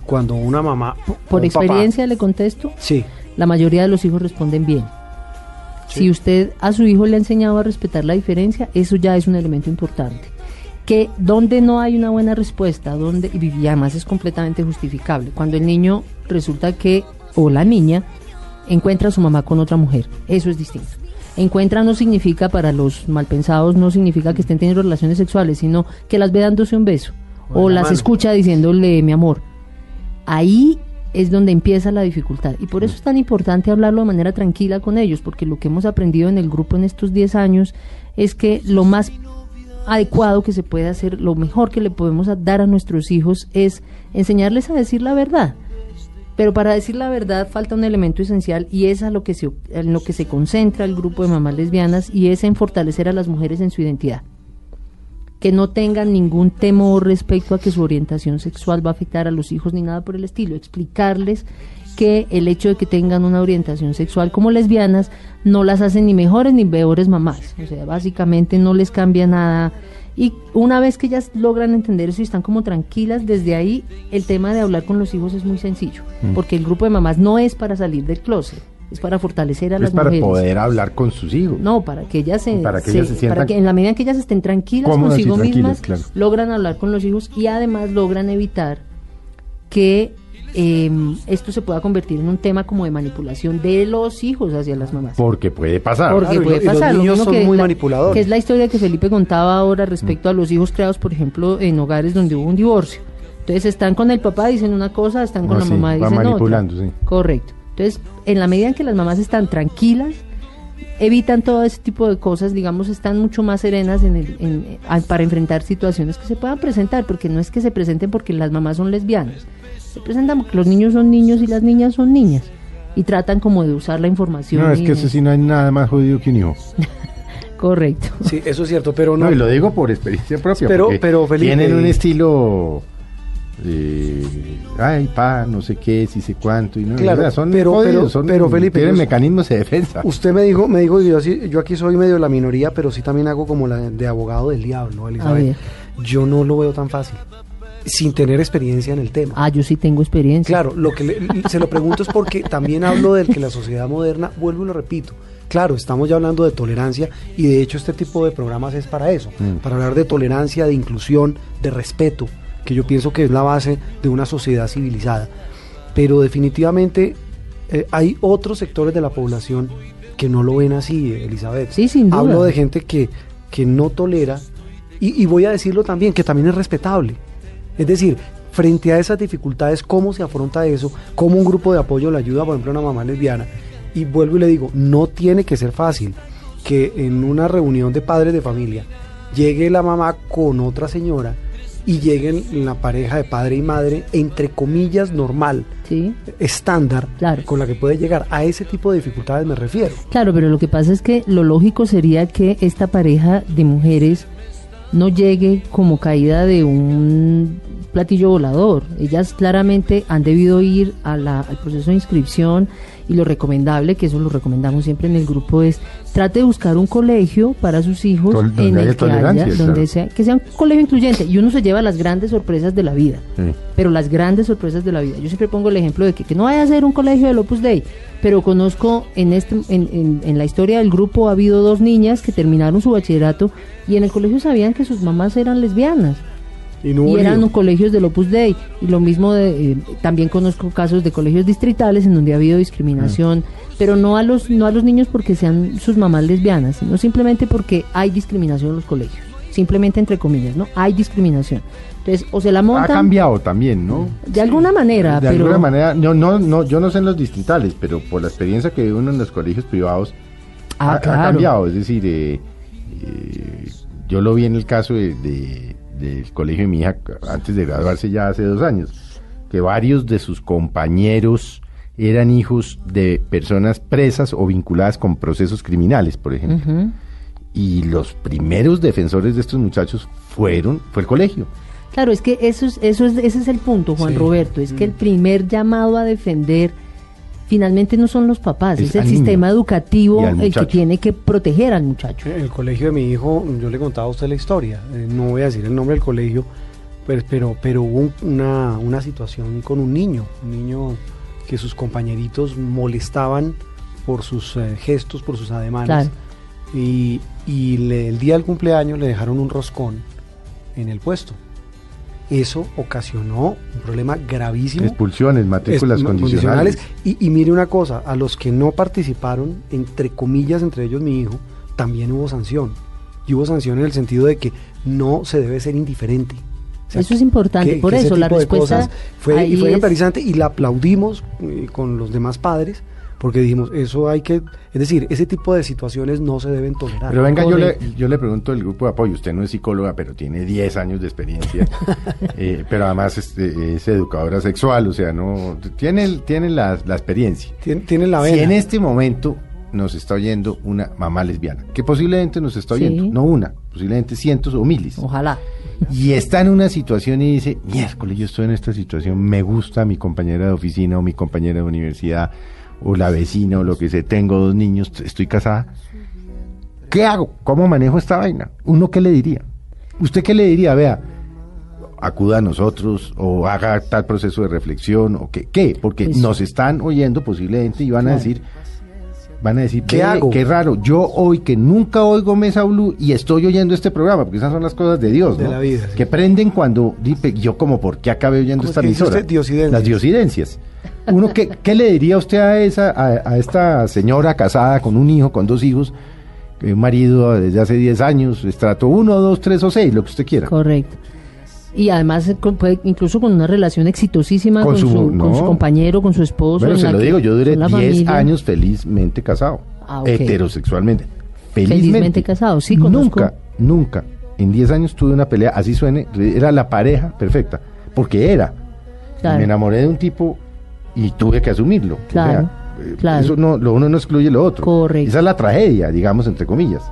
cuando una mamá Por papá- experiencia le contesto, sí, la mayoría de los hijos responden bien. Sí. Si usted a su hijo le ha enseñado a respetar la diferencia, eso ya es un elemento importante. Que donde no hay una buena respuesta, donde y además es completamente justificable, cuando el niño resulta que o la niña encuentra a su mamá con otra mujer, eso es distinto. Encuentra no significa para los malpensados no significa que estén teniendo relaciones sexuales, sino que las ve dándose un beso O las mano. escucha diciéndole mi amor. Ahí es donde empieza la dificultad. Y por eso es tan importante hablarlo de manera tranquila con ellos, porque lo que hemos aprendido en el grupo en estos 10 años es que lo más adecuado que se puede hacer, lo mejor que le podemos dar a nuestros hijos es enseñarles a decir la verdad. Pero para decir la verdad falta un elemento esencial y es a lo que se, en lo que se concentra el grupo de mamás lesbianas y es en fortalecer a las mujeres en su identidad que no tengan ningún temor respecto a que su orientación sexual va a afectar a los hijos ni nada por el estilo. Explicarles que el hecho de que tengan una orientación sexual como lesbianas no las hace ni mejores ni peores mamás. O sea, básicamente no les cambia nada. Y una vez que ellas logran entender eso y están como tranquilas, desde ahí el tema de hablar con los hijos es muy sencillo. Porque el grupo de mamás no es para salir del closet, es para fortalecer a Es las para mujeres. poder hablar con sus hijos. No, para que ellas se, Para que se- ellas se sientan para que en la medida en que ellas estén tranquilas consigo mismas, claro. logran hablar con los hijos y además logran evitar que eh, esto se pueda convertir en un tema como de manipulación de los hijos hacia las mamás. Porque puede pasar. Porque Claro, puede y los pasar. lo niños son que muy la- manipuladores. Que es la historia que Felipe contaba ahora respecto a los hijos creados, por ejemplo, en hogares donde hubo un divorcio. Entonces están con el papá, dicen una cosa, están con la sí, mamá, dicen otra. manipulando, sí. Correcto. Entonces, en la medida en que las mamás están tranquilas, evitan todo ese tipo de cosas, digamos, están mucho más serenas en el, en- para enfrentar situaciones que se puedan presentar, porque no es que se presenten porque las mamás son lesbianas, se presentan porque los niños son niños y las niñas son niñas, y tratan como de usar la información. No, es que eso sí no hay nada más jodido que un hijo. *laughs* Correcto. Sí, eso es cierto, pero No, no. y lo digo por experiencia propia. Pero- pero, Felipe- Tienen un estilo. De, ay, pa, no sé qué, si sé cuánto. Y no, Claro, son pero- jodidos, pero- son- pero, Felipe, tienen mecanismos de defensa. Usted me dijo, me dijo, yo, así- yo aquí soy medio la minoría, pero sí también hago como la de abogado del diablo, Elizabeth. Yo no lo veo tan fácil, sin tener experiencia en el tema. Ah, yo sí tengo experiencia. Claro, lo que le- se lo pregunto es porque también hablo del que la sociedad moderna, vuelvo y lo repito, claro, estamos ya hablando de tolerancia y de hecho este tipo de programas es para eso, Mm. para hablar de tolerancia, de inclusión, de respeto, que yo pienso que es la base de una sociedad civilizada. Pero definitivamente eh, hay otros sectores de la población que no lo ven así, Elizabeth. Sí, sin duda. Hablo de gente que, que no tolera y, y voy a decirlo también, que también es respetable. Es decir, frente a esas dificultades, ¿cómo se afronta eso? ¿Cómo un grupo de apoyo le ayuda, por ejemplo, a una mamá lesbiana? Y vuelvo y le digo, no tiene que ser fácil que en una reunión de padres de familia llegue la mamá con otra señora y lleguen la pareja de padre y madre, entre comillas, normal, Sí. estándar, Claro. con la que puede llegar. A ese tipo de dificultades me refiero. Claro, pero lo que pasa es que lo lógico sería que esta pareja de mujeres no llegue como caída de un platillo volador. Ellas claramente han debido ir a la- al proceso de inscripción y lo recomendable, que eso lo recomendamos siempre en el grupo, es trate de buscar un colegio para sus hijos Tol- donde en el que haya, donde claro. sea, que sea un colegio incluyente y uno se lleva las grandes sorpresas de la vida Sí. pero las grandes sorpresas de la vida. Yo siempre pongo el ejemplo de que, que no vaya a ser un colegio del Opus Dei, pero conozco en, este, en, en- en la historia del grupo ha habido dos niñas que terminaron su bachillerato y en el colegio sabían que sus mamás eran lesbianas Y, no y eran colegios del Opus Dei. Y lo mismo, de, eh, también conozco casos de colegios distritales en donde ha habido discriminación, pero no a, los, no a los niños porque sean sus mamás lesbianas, sino simplemente porque hay discriminación en los colegios. Simplemente entre comillas, ¿no? Hay discriminación. Entonces, o se la Ha montan cambiado también, ¿no? de alguna manera, de pero... alguna manera, no, no, no, yo no sé en los distritales, pero por la experiencia que uno en los colegios privados Ah, ha, ha cambiado. Es decir, eh, eh, yo lo vi en el caso de, de- del colegio de mi hija antes de graduarse ya hace dos años, que varios de sus compañeros eran hijos de personas presas o vinculadas con procesos criminales, por ejemplo. Y los primeros defensores de estos muchachos fueron, fue el colegio. Claro, es que eso es, eso es, ese es el punto, Juan Sí. Roberto, es que el primer llamado a defender finalmente no son los papás, Es es, el sistema educativo el que tiene que proteger al muchacho. El colegio de mi hijo, yo le contaba a usted la historia, eh, no voy a decir el nombre del colegio, pues, pero, pero hubo un- una, una situación con un niño, un niño que sus compañeritos molestaban por sus eh, gestos, por sus ademanes. Claro. Y, y le- el día del cumpleaños le dejaron un roscón en el puesto. Eso ocasionó un problema gravísimo. Expulsiones, matrículas Es- condicionales. Y, y mire una cosa, a los que no participaron, entre comillas, entre ellos mi hijo, también hubo sanción. Y hubo sanción en el sentido de que no se debe ser indiferente. O sea, Eso es importante, por eso la respuesta fue, y fue es- ejemplarizante y la aplaudimos eh, con los demás padres porque dijimos, eso hay que, es decir, ese tipo de situaciones no se deben tolerar. Pero venga, yo le, yo le pregunto del grupo de apoyo. Usted no es psicóloga, pero tiene 10 años de experiencia. *laughs* Eh, pero además es, eh, es educadora sexual, o sea, no tiene, el- tiene la, la experiencia. Tien- Tienen la Si vena. en este momento nos está oyendo una mamá lesbiana, que posiblemente nos está Sí. oyendo, no una, posiblemente cientos o miles, Ojalá. Y está en una situación y dice, miércoles, yo estoy en esta situación, me gusta mi compañera de oficina o mi compañera de universidad o la vecina o lo que sea, tengo dos niños, estoy casada. ¿Qué hago? ¿Cómo manejo esta vaina? ¿Uno qué le diría? ¿Usted qué le diría? Vea, acuda a nosotros o haga tal proceso de reflexión o qué, ¿qué? Porque Pues- nos están oyendo posiblemente y van a decir, van a decir, ¿Qué "Ve, hago?" Qué raro, yo hoy que nunca oigo Mesa Blue y estoy oyendo este programa, porque esas son las cosas de Dios, De ¿no? la vida, sí. Que prenden cuando, yo como, ¿por qué acabé oyendo ¿Cómo esta emisora? Diosidencias. Las diosidencias. Uno, ¿qué, qué le diría usted a esa, a, a esta señora casada con un hijo, con dos hijos, que un marido desde hace 10 años, estrato 1, 2, 3 o 6, lo que usted quiera? Correcto. Y además, eh, puede- incluso con una relación exitosísima Con con, su- su, con su compañero, con su esposo. Bueno, en se lo digo, yo duré son la 10 familia. años felizmente casado. Ah, heterosexualmente. Felizmente, Felizmente casado, sí, conozco. Nunca, nunca, en 10 años tuve una pelea, así suene, era la pareja perfecta, porque era. Claro. Me enamoré de un tipo y tuve que asumirlo. O Claro, sea, eh, claro. Eso no, lo uno no excluye lo otro. Correcto. Esa es la tragedia, digamos, entre comillas.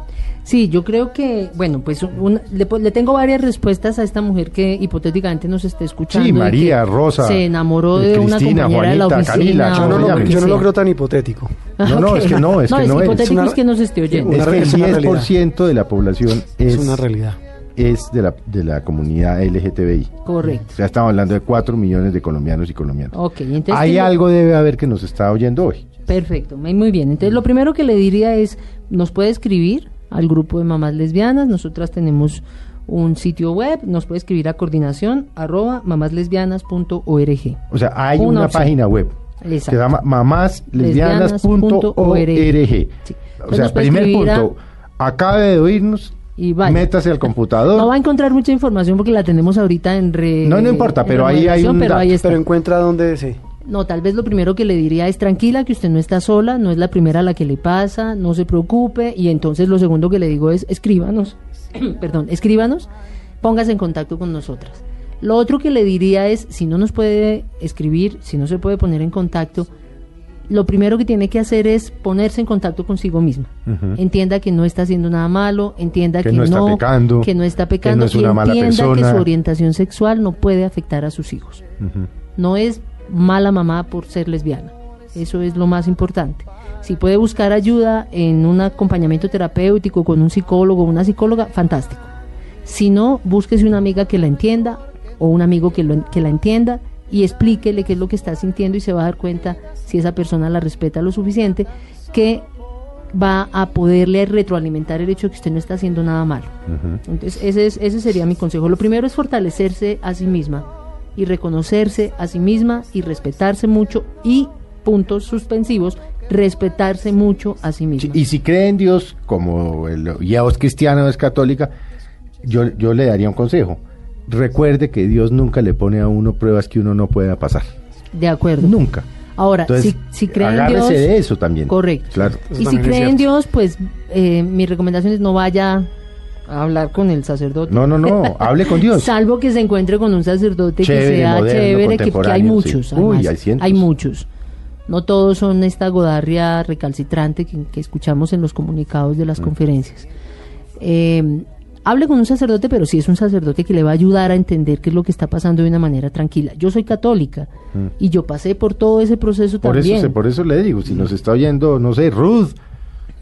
Sí, yo creo que, bueno, pues un- le, le tengo varias respuestas a esta mujer que hipotéticamente nos esté escuchando. Sí, que María, Rosa, Se enamoró eh, de una Cristina, compañera de la Juanita, oficina. Camila, Yo ¿cómo no, lo, que yo no lo creo tan hipotético. No, no, Ok. es que no, es que no es. hipotético Es es, una- que nos esté oyendo. Una es que el es una 10% de la población es, Es una realidad. es de, la, de la comunidad LGTBI. Correcto. O sea, estamos hablando de 4 millones de colombianos y colombianas. Ok, entonces... Hay ¿qué- algo debe haber que nos está oyendo hoy. Perfecto, muy bien. Entonces, lo primero que le diría es, nos puede escribir al grupo de mamás lesbianas. Nosotras tenemos un sitio web, nos puede escribir a coordinación arroba mamáslesbianas.org. O sea, hay Una página web que Exacto. se llama mamáslesbianas.org. Sí. O sea, primer escribir a- punto, acabe de oírnos, Y vaya. métase al computador. No va a encontrar mucha información porque la tenemos ahorita en re... No, no importa, pero ahí hay un pero dato. encuentra donde desee. No, tal vez lo primero que le diría es tranquila, que usted no está sola, no es la primera a la que le pasa, no se preocupe. Y entonces lo segundo que le digo es escríbanos, *clears throat* perdón, escríbanos, póngase en contacto con nosotras. Lo otro que le diría es, si no nos puede escribir, si no se puede poner en contacto, lo primero que tiene que hacer es ponerse en contacto consigo misma. Entienda que no está haciendo nada malo, entienda Que que, no está pecando, que no está que pecando no es y una mala entienda que persona. su orientación sexual no puede afectar a sus hijos no es mala mamá por ser lesbiana. Eso es lo más importante. Si puede buscar ayuda en un acompañamiento terapéutico con un psicólogo o una psicóloga, fantástico. Si no, búsquese una amiga que la entienda o un amigo que, lo- que la entienda y explíquele qué es lo que está sintiendo y se va a dar cuenta si esa persona la respeta lo suficiente que va a poderle retroalimentar el hecho de que usted no está haciendo nada malo. Entonces, ese, es, ese sería mi consejo. Lo primero es fortalecerse a sí misma y reconocerse a sí misma y respetarse mucho y, puntos suspensivos, respetarse mucho a sí misma. Sí, Y si cree en Dios, como el, ya es cristiano o es católica, yo, yo le daría un consejo. Recuerde que Dios nunca le pone a uno pruebas que uno no pueda pasar. De acuerdo. Nunca. Ahora, Entonces, si, si cree en Dios... de eso también. Correcto. Claro. Eso Y si también cree en. Dios, pues eh, mi recomendación es no vaya a hablar con el sacerdote. No, no, no, hable con Dios. *laughs* Salvo que se encuentre con un sacerdote Chévere, que sea moderno, chévere, que, que hay muchos. sí. Uy, además, hay muchos. No todos son esta godarria recalcitrante que, que escuchamos en los comunicados de las Mm. conferencias. Eh, hable con un sacerdote, pero sí es un sacerdote que le va a ayudar a entender qué es lo que está pasando de una manera tranquila. Yo soy católica y yo pasé por todo ese proceso Mm. Por también. eso, por eso le digo, si nos está oyendo, no sé, Ruth,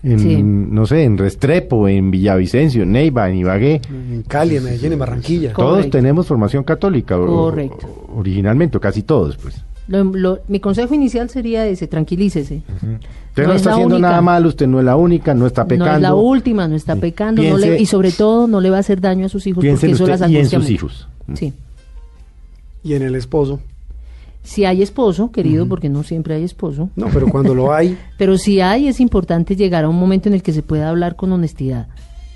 en, Sí. no sé, en Restrepo, en Villavicencio, en Neiva, en Ibagué, En Cali, en Medellín, en Barranquilla. Todos tenemos formación católica, Correcto. o- originalmente, o casi todos, pues. Lo- lo- mi consejo inicial sería ese, tranquilícese. Usted No no, es está haciendo única. nada mal, usted no es la única, no está pecando. No es la última, no está pecando, no Piense- le- y sobre todo no le va a hacer daño a sus hijos Piense en porque eso usted las y en sus hijos. Sí. Y en el esposo. Si hay esposo, querido, porque no siempre hay esposo, No, pero cuando lo hay, *laughs* pero si hay, es importante llegar a un momento en el que se pueda hablar con honestidad.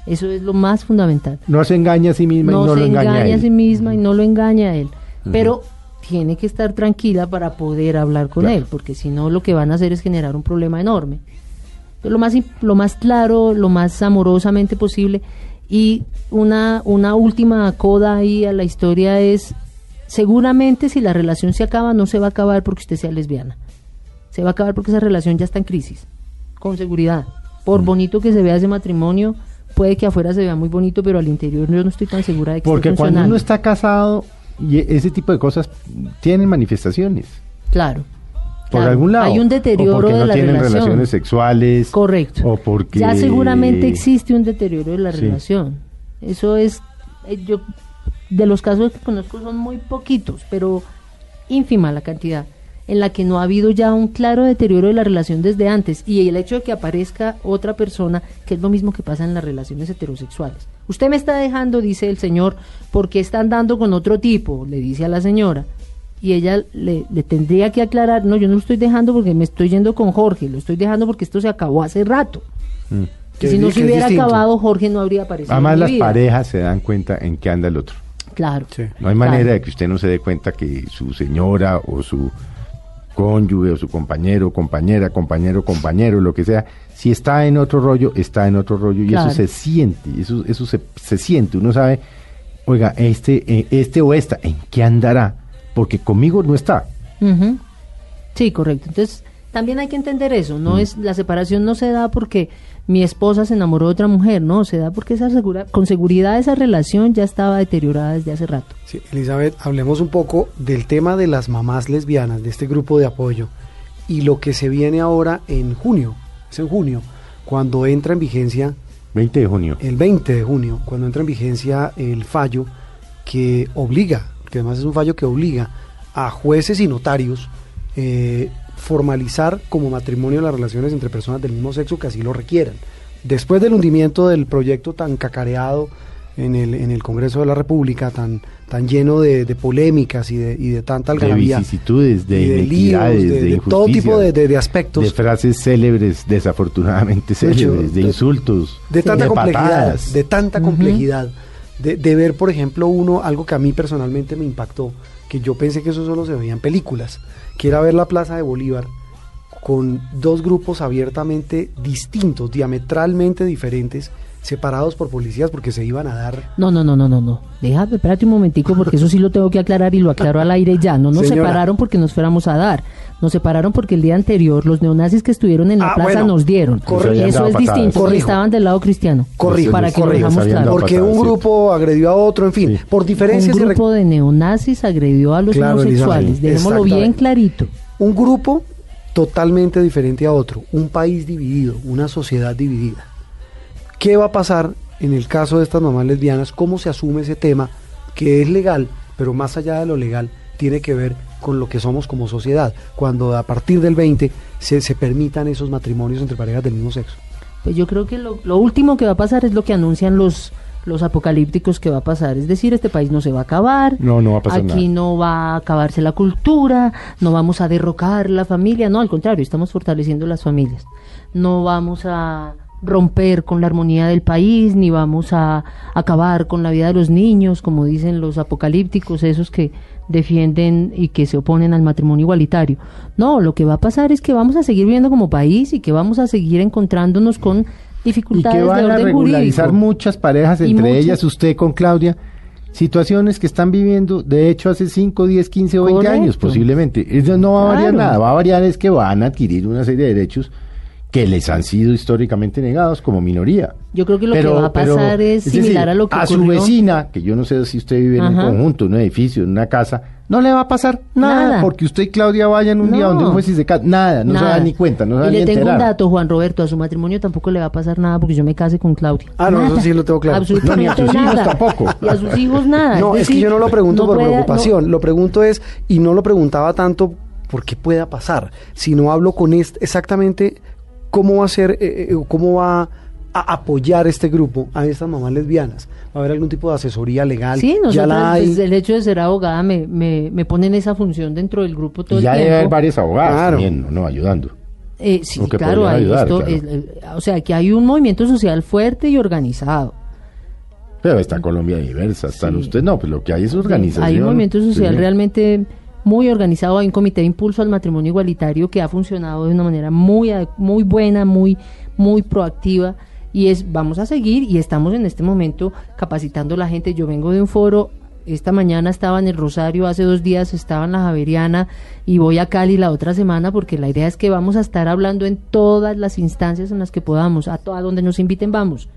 Eso es lo más fundamental. No se engaña a sí misma No, y no se lo engaña, a engaña a sí misma y no lo engaña a él. Pero tiene que estar tranquila para poder hablar con Claro. él, porque si no lo que van a hacer es generar un problema enorme. Lo más, lo más claro, lo más amorosamente posible. Y una, una última coda ahí a la historia es, seguramente si la relación se acaba, no se va a acabar porque usted sea lesbiana. Se va a acabar porque esa relación ya está en crisis, con seguridad. Por Mm. bonito que se vea ese matrimonio, puede que afuera se vea muy bonito, pero al interior yo no estoy tan segura de que Porque esté cuando uno está casado, y e- ese tipo de cosas tienen manifestaciones. Claro. Por claro. algún lado. Hay un O deterioro porque de no la tienen relación. relaciones sexuales. Correcto. O porque... Ya seguramente existe un deterioro de la Sí. relación. Eso es, eh, yo, de los casos que conozco son muy poquitos, pero ínfima la cantidad, en la que no ha habido ya un claro deterioro de la relación desde antes y el hecho de que aparezca otra persona, que es lo mismo que pasa en las relaciones heterosexuales. Usted me está dejando, dice el señor, porque está andando con otro tipo, le dice a la señora. Y ella le, le tendría que aclarar, no, yo no lo estoy dejando porque me estoy yendo con Jorge, lo estoy dejando porque esto se acabó hace rato. Mm. Que si no se hubiera distinto. acabado, Jorge no habría aparecido. Además, en mi las vida. parejas se dan cuenta en qué anda el otro. Claro. Sí. No hay Claro. manera de que usted no se dé cuenta que su señora o su cónyuge o su compañero, compañera, compañero, compañero, lo que sea, si está en otro rollo, está en otro rollo y Claro. eso se siente, eso, eso se, se siente, uno sabe, oiga, este, eh, este o esta, ¿en qué andará? Porque conmigo no está. Ujú. Sí, correcto. Entonces, también hay que entender eso. Mm. No es la separación no se da porque mi esposa se enamoró de otra mujer, no, se da porque esa segura, con seguridad esa relación ya estaba deteriorada desde hace rato. Sí, Elizabeth, hablemos un poco del tema de las mamás lesbianas, de este grupo de apoyo, y lo que se viene ahora en junio, es en junio, cuando entra en vigencia, 20 de junio. el 20 de junio, cuando entra en vigencia el fallo que obliga, que además es un fallo que obliga a jueces y notarios eh, formalizar como matrimonio las relaciones entre personas del mismo sexo que así lo requieran. Después del hundimiento del proyecto tan cacareado en el, en el Congreso de la República, tan, tan lleno de, de polémicas y de, y de tanta de algarabía, vicisitudes, de y de inequidades, de- de, de todo tipo de- de- de aspectos. de frases célebres, desafortunadamente De hecho, célebres, de, de- insultos, de tanta complejidad, patadas. de tanta complejidad, de, de ver, por ejemplo, uno, algo que a mí personalmente me impactó, que yo pensé que eso solo se veía en películas, que era ver la Plaza de Bolívar con dos grupos abiertamente distintos, diametralmente diferentes, separados por policías porque se iban a dar... No, no, no, no, no, no. Déjame, espérate un momentico porque eso sí lo tengo que aclarar y lo aclaro al aire ya. No nos Señora. separaron porque nos fuéramos a dar. Nos separaron porque el día anterior los neonazis que estuvieron en la Ah, plaza bueno. nos dieron. Correcto. Eso es distinto. porque Corrijo. Estaban del lado cristiano. Corrijo, Para que lo corrijo, claro. Porque un sí. grupo agredió a otro, en fin, Sí. por diferencias... Un grupo de neonazis agredió a los Claro, homosexuales. Dejémoslo bien clarito. Un grupo totalmente diferente a otro, un país dividido, una sociedad dividida. ¿Qué va a pasar en el caso de estas mamás lesbianas? ¿Cómo se asume ese tema que es legal, pero más allá de lo legal, tiene que ver con lo que somos como sociedad, cuando a partir del 20 se, se permitan esos matrimonios entre parejas del mismo sexo? Pues yo creo que lo, lo último que va a pasar es lo que anuncian los los apocalípticos que va a pasar, es decir, este país no se va a acabar, No, no va a pasar aquí nada. no va a acabarse la cultura, no vamos a derrocar la familia, no, al contrario, estamos fortaleciendo las familias, no vamos a romper con la armonía del país, ni vamos a acabar con la vida de los niños, como dicen los apocalípticos, esos que defienden y que se oponen al matrimonio igualitario. No, lo que va a pasar es que vamos a seguir viviendo como país y que vamos a seguir encontrándonos con y dificultades que van de a regularizar jurídico. muchas parejas, Y entre muchas- ellas usted con Claudia, situaciones que están viviendo, de hecho, hace 5, 10, 15 o 20 años posiblemente. Eso no va a variar Claro. nada, va a variar es que van a adquirir una serie de derechos que les han sido históricamente negados como minoría. Yo creo que lo que va a pero, pasar es, decir, similar a lo que a su vecina, que yo no sé si usted vive en un conjunto, en un edificio, en una casa, no le va a pasar nada, Nada. porque usted y Claudia vayan un día No. donde un juez y se ca- nada, no se Nada. da ni cuenta, no se y da ni le tengo enterar. un dato, Juan Roberto, a su matrimonio tampoco le va a pasar nada porque yo me case con Claudia. Ah, no, eso sí lo tengo claro. Absolutamente No, ni a sus hijos nada. tampoco. Y a sus hijos nada. No, es que yo no lo pregunto no por puede- preocupación, lo pregunto es, y no lo preguntaba tanto porque pueda pasar, sino hablo con exactamente cómo va a ser, eh, eh, cómo va a apoyar este grupo a estas mamás lesbianas. ¿Va a haber algún tipo de asesoría legal? Sí, nosotros, ya la hay. pues, el hecho de ser abogada me, me, me pone en esa función dentro del grupo todo Y ya el debe haber tiempo. varios abogados Claro. también, ¿no? ayudando. Eh, sí, O que claro, podrían hay ayudar, esto, claro. es- eh, o sea, que hay un movimiento social fuerte y organizado. Pero está Colombia diversa, están Sí. ustedes, no, pues lo que hay es organización. Hay un movimiento social Sí. realmente muy organizado, hay un comité de impulso al matrimonio igualitario que ha funcionado de una manera muy, muy buena, muy, muy proactiva. Y es, vamos a seguir y estamos en este momento capacitando a la gente. Yo vengo de un foro, esta mañana estaba en el Rosario, hace dos días estaba en la Javeriana y voy a Cali la otra semana porque la idea es que vamos a estar hablando en todas las instancias en las que podamos, a, a donde nos inviten vamos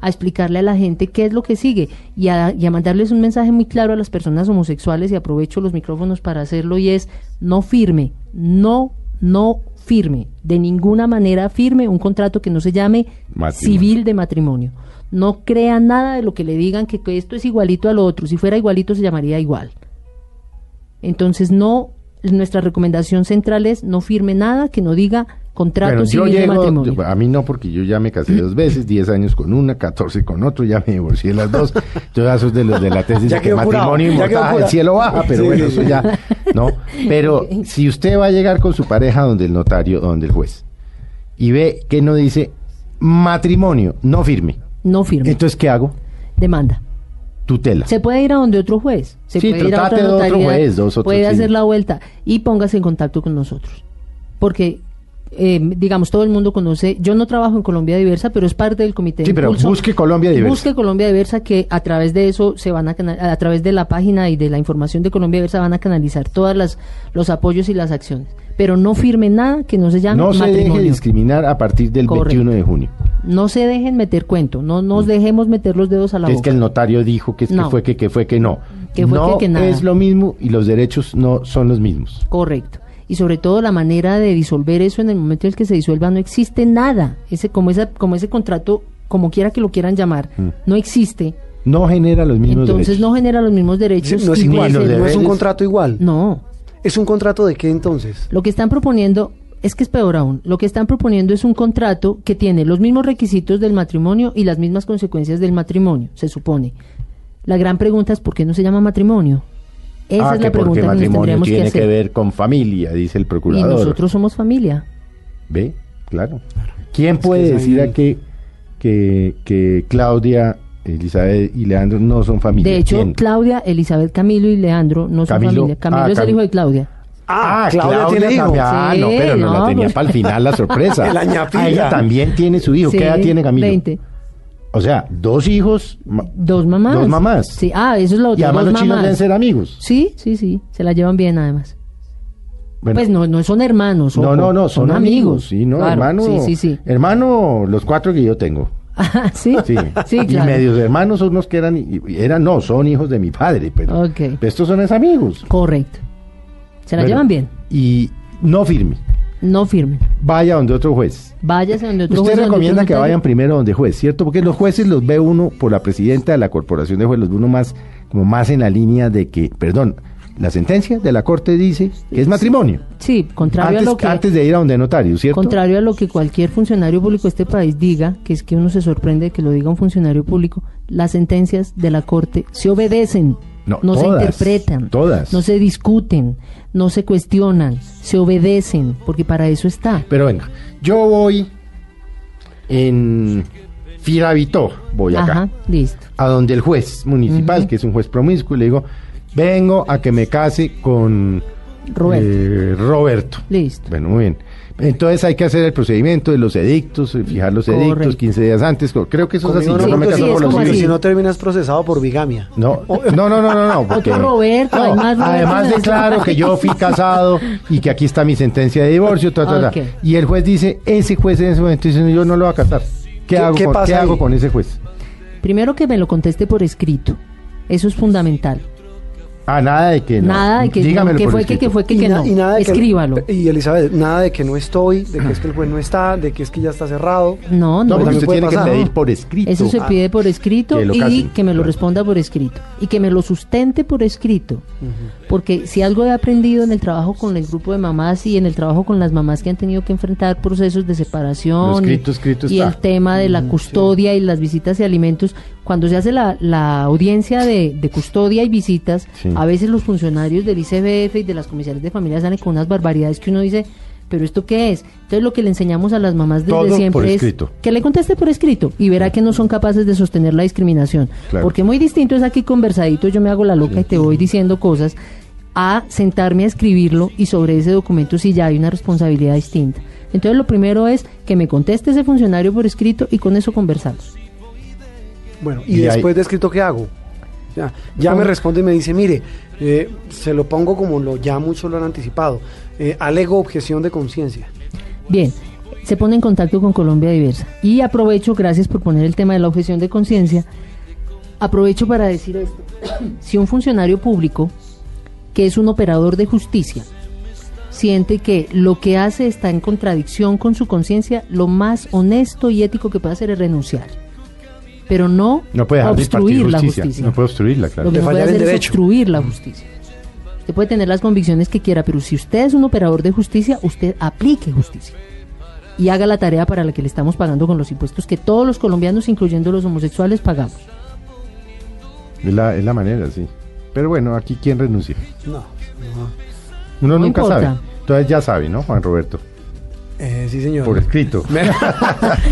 a explicarle a la gente qué es lo que sigue y a, y a mandarles un mensaje muy claro a las personas homosexuales y aprovecho los micrófonos para hacerlo y es no firme, no, no firme, de ninguna manera firme un contrato que no se llame Matrimonio. civil de matrimonio. No crea nada de lo que le digan que, que esto es igualito a lo otro. Si fuera igualito se llamaría igual. Entonces no, nuestra recomendación central es no firme nada que no diga contrato Bueno, yo de matrimonio. a mí no, porque yo ya me casé dos veces, 10 años con una, 14 con otro, ya me divorcié las dos. Yo ya soy de los de la tesis Ya de que matrimonio inmortal, el cielo baja, pero Sí, bueno, sí, eso ya, ¿no? Pero si usted va a llegar con su pareja donde el notario, donde el juez, y ve que no dice matrimonio, no firme, no firme. entonces, ¿qué hago? Demanda. tutela. Se puede ir a donde otro juez. Se Sí, puede ir a de otro juez, dos, otros, puede sí. hacer la vuelta y póngase en contacto con nosotros. Porque, eh, digamos, todo el mundo conoce. Yo no trabajo en Colombia Diversa, pero es parte del comité. de Sí, pero impulso. busque Colombia Diversa. Busque Colombia Diversa, que a través de eso se van a a través de la página y de la información de Colombia Diversa van a canalizar todas las los apoyos y las acciones. Pero no firme nada que no se llame No se deje matrimonio. discriminar a partir del Correcto. 21 de junio. No se dejen meter cuento. No nos dejemos meter los dedos a la es boca. que el notario dijo que, es fue que, que fue que no. Que fue no que- que nada. es lo mismo y los derechos no son los mismos. Correcto. Y sobre todo la manera de disolver eso en el momento en el que se disuelva no existe nada. Ese como esa como ese contrato, como quiera que lo quieran llamar, Mm. no existe. No genera los mismos Entonces derechos. no genera los mismos derechos. no es igual, no es un contrato igual. No. ¿Es un contrato de qué entonces? Lo que están proponiendo es que es peor aún. Lo que están proponiendo es un contrato que tiene los mismos requisitos del matrimonio y las mismas consecuencias del matrimonio, se supone. La gran pregunta es ¿por qué no se llama matrimonio? Esa ah, es que la pregunta porque que nos matrimonio tendríamos que tiene hacer. que ver con familia, dice el y procurador. nosotros somos familia. ¿Ve? Claro. ¿Quién que puede es ahí decir el- a que, que, que Claudia, Elizabeth y Leandro no son familia? De hecho, ¿Quién? Claudia, Elizabeth, Camilo y Leandro no son Camilo- familia. Camilo ah, es el Cam- hijo de Claudia. Ah, Claudia tiene hijo. Ah, no, Sí, pero no, la no, tenía pues- para el final la sorpresa. *laughs* La ñapita. Ah, ella también tiene su hijo. Sí, ¿Qué edad tiene Camilo? 20. O sea, dos hijos. Dos mamás. Dos mamás. Sí, ah, eso es lo Y otro. además dos los chinos mamás. deben ser amigos. Sí, sí, sí. Se la llevan bien, además. Bueno, pues no, no son hermanos. no, ojo, no, no, son, amigos. Sí, no, Claro, hermano. Sí, sí, sí. Hermano, los cuatro que yo tengo. *laughs* Ah, sí, Sí, sí, y claro. medios hermanos son unos que eran, y- y eran, no, son hijos de mi padre, pero Ok. estos son es amigos. Correcto. Se la Bueno, llevan bien. Y no firme, No firmen. vaya donde otro juez. Váyase donde otro Usted juez, donde recomienda que vayan primero donde juez, ¿cierto? Porque los jueces los ve uno por la presidenta de la corporación de jueces, los ve uno más, como más en la línea de que, perdón, la sentencia de la corte dice que es matrimonio. Sí, contrario Antes, a lo que antes de ir a donde notario, ¿cierto? contrario a lo que cualquier funcionario público de este país diga, que es que uno se sorprende de que lo diga un funcionario público, las sentencias de la corte se obedecen, No, se todas, interpretan, todas. no se discuten, no se cuestionan, se obedecen, porque para eso está. Pero venga, yo voy en Firavito, voy acá. Listo. a donde el juez municipal, que es un juez promiscuo, y le digo, vengo a que me case con Roberto. eh, Roberto. Listo. Bueno, muy bien. Entonces hay que hacer el procedimiento de los edictos, eh, fijar los edictos Correcto. 15 días antes. Creo que eso es así. Conmigo Yo no me sí, caso sí, por es los así. Si no terminas procesado por bigamia. No, no, no, no, no, no, *laughs* porque- Otro Roberto, No, además Roberto además es- declaro que yo fui casado y que aquí está mi sentencia de divorcio, ta, ta, y el juez dice, ese juez en ese momento dice, yo no lo voy a casar. ¿Qué, ¿Qué- hago, qué con, pasa ¿qué hago ahí? con ese juez? Primero que me lo conteste por escrito. Eso es fundamental. Ah, nada de que no. Nada de que, Dígamelo no, que fue que, que fue que, que no. y nada de que- Escríbalo. y Elizabeth, nada de que no estoy, de que es que el juez no está, de que es que ya está cerrado. No, No, no. porque usted tiene pasar. que pedir por escrito. Eso se Ah. pide por escrito y que me lo responda por escrito. Y que me lo sustente por escrito. Porque si algo he aprendido en el trabajo con el grupo de mamás y en el trabajo con las mamás que han tenido que enfrentar procesos de separación Lo escrito, y- escrito y, está. el tema de la custodia y las visitas y alimentos, cuando se hace la, la audiencia de, de custodia y visitas, Sí. a veces los funcionarios del ICBF y de las comisarías de familia salen con unas barbaridades que uno dice, pero ¿esto qué es? Entonces lo que le enseñamos a las mamás desde Todo por siempre es escrito. que le conteste por escrito y verá que no son capaces de sostener la discriminación. Claro. Porque muy distinto es aquí conversadito, yo me hago la loca y te voy diciendo cosas, a sentarme a escribirlo y sobre ese documento si ya hay una responsabilidad distinta. Entonces lo primero es que me conteste ese funcionario por escrito y con eso conversamos. Bueno, y, Y ahí- después de escrito, ¿qué hago? Ya, ya me responde y me dice, mire, eh, se lo pongo como lo ya muchos lo han anticipado. eh, alego objeción de conciencia. Bien, se pone en contacto con Colombia Diversa. Y aprovecho, gracias por poner el tema de la objeción de conciencia, aprovecho para decir esto. *coughs* si un funcionario público, que es un operador de justicia, siente que lo que hace está en contradicción con su conciencia, lo más honesto y ético que puede hacer es renunciar. Pero no, No puede obstruir la justicia. justicia. No puede obstruirla, claro. Lo que no puede hacer es obstruir la justicia. Usted puede tener las convicciones que quiera, pero si usted es un operador de justicia, usted aplique justicia. Y haga la tarea para la que le estamos pagando con los impuestos que todos los colombianos, incluyendo los homosexuales, pagamos. Es la, es la manera, sí. Pero bueno, aquí quién renuncia. No, no. Uno No nunca importa. sabe. Entonces ya sabe, ¿no, Juan Roberto? Eh, sí, señor. Por escrito. *laughs* Me,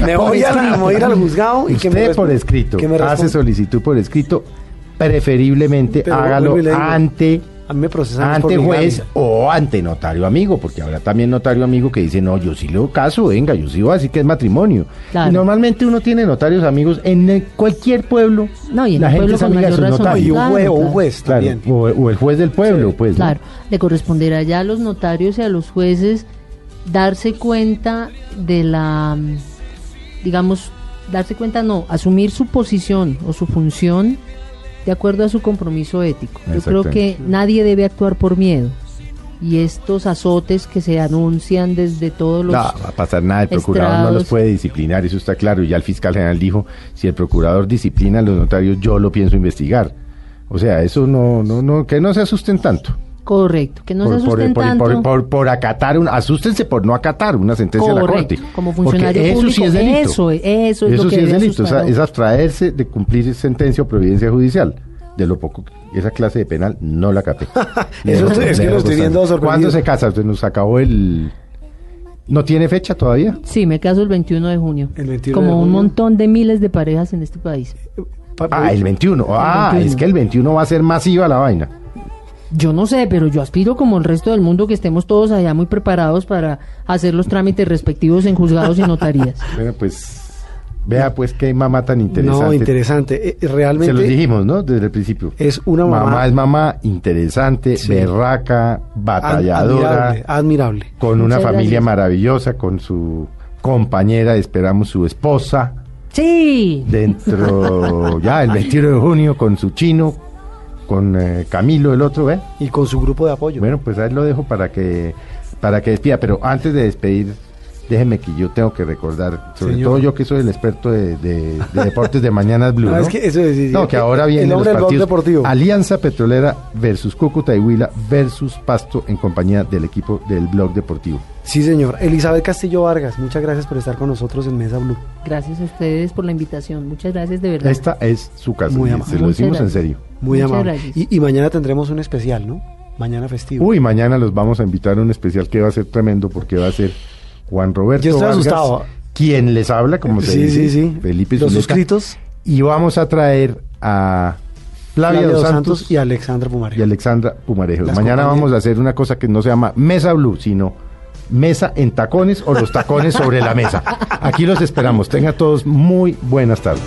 me voy, a, la- me voy a ir al juzgado y que me Usted por escrito que me hace solicitud por escrito preferiblemente Pero hágalo digo, ante A mí me procesan es por ante juez o ante notario amigo, porque habrá también notario amigo que dice, no, yo sí lo caso, venga, yo sí voy a decir que es matrimonio. Claro. Y normalmente uno tiene notarios amigos en cualquier pueblo. No, y en la el gente pueblo es con amiga de mayor sus razón. notarios. Y un Claro, juez, o un juez Claro, también. o, o el juez del pueblo, pues. ¿no? Claro, le corresponderá ya a los notarios y a los jueces darse cuenta de la, digamos, darse cuenta, no, asumir su posición o su función de acuerdo a su compromiso ético. Yo creo que nadie debe actuar por miedo. Y estos azotes que se anuncian desde todos los... No, va a pasar nada, el procurador no los puede disciplinar, eso está claro. Y ya el fiscal general dijo, si el procurador disciplina a los notarios, yo lo pienso investigar. O sea, eso no, no, no, que no se asusten tanto. Correcto, que no se por, asusten por- tanto. por- por- por acatar, un, asústense por no acatar una sentencia de la Correcto, corte. como funcionario eso público, sí es delito. eso es- eso es lo que sí es delito, o sea, asustar. es abstraerse de cumplir sentencia o providencia judicial. De lo poco, que- esa clase de penal no la capé. *laughs* Eso estoy- es que lo estoy viendo sorprendido. ¿Cuándo se casa? Usted nos acabó el... ¿No tiene fecha todavía? Sí, me caso el 21 de junio. El 21 como de un junio. montón de miles de parejas en este país. Pa- Ah, el 21. Ah, 21. es que el 21 va a ser masiva la vaina. Yo no sé, pero yo aspiro como el resto del mundo que estemos todos allá muy preparados para hacer los trámites respectivos en juzgados y notarías. *laughs* Bueno, pues vea pues qué mamá tan interesante. No, interesante. Eh, Se realmente los dijimos, ¿no? Desde el principio. es una mamá, es mamá interesante, Sí. berraca, ad- batalladora, admirable, admirable. con una Muchas familia gracias. maravillosa, con su compañera, esperamos su esposa, Sí, dentro *laughs* ya el 21 de junio con su chino, con eh, Camilo el otro, ¿eh? Y con su grupo de apoyo. Bueno, pues ahí lo dejo para que para que despida, pero antes de despedir, déjeme que yo tengo que recordar, sobre Señor. todo yo que soy el experto de, de- de deportes de Mañanas Blue, *laughs* Ah, ¿no? es que eso es- sí, No, que el- ahora el vienen los hombre del blog partidos deportivo. Alianza Petrolera versus Cúcuta y Huila versus Pasto en compañía del equipo del blog deportivo. Sí, señor. Elizabeth Castillo Vargas, muchas gracias por estar con nosotros en Mesa Blue. gracias a ustedes por la invitación. Muchas gracias de verdad. Esta es su casa, Muy amable. se lo decimos en serio. Muy Muchas amable. gracias. Y, y mañana tendremos un especial, ¿no? Mañana festivo. Uy, mañana los vamos a invitar a un especial que va a ser tremendo porque va a ser Juan Roberto Yo estoy Vargas, asustado. quien les habla, como se sí, dice, sí, sí. Felipe Los Zuleta. suscritos, Y vamos a traer a Flavia, Flavia Dos Santos, Santos y Alexandra Pumarejo. y Alexandra Pumarejo. Las Mañana vamos a hacer una cosa que no se llama Mesa Blue, sino Mesa en tacones o los tacones sobre la mesa. Aquí los esperamos. Tengan todos muy buenas tardes.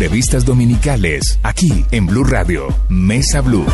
Entrevistas dominicales, aquí en Blue Radio, Mesa Blue.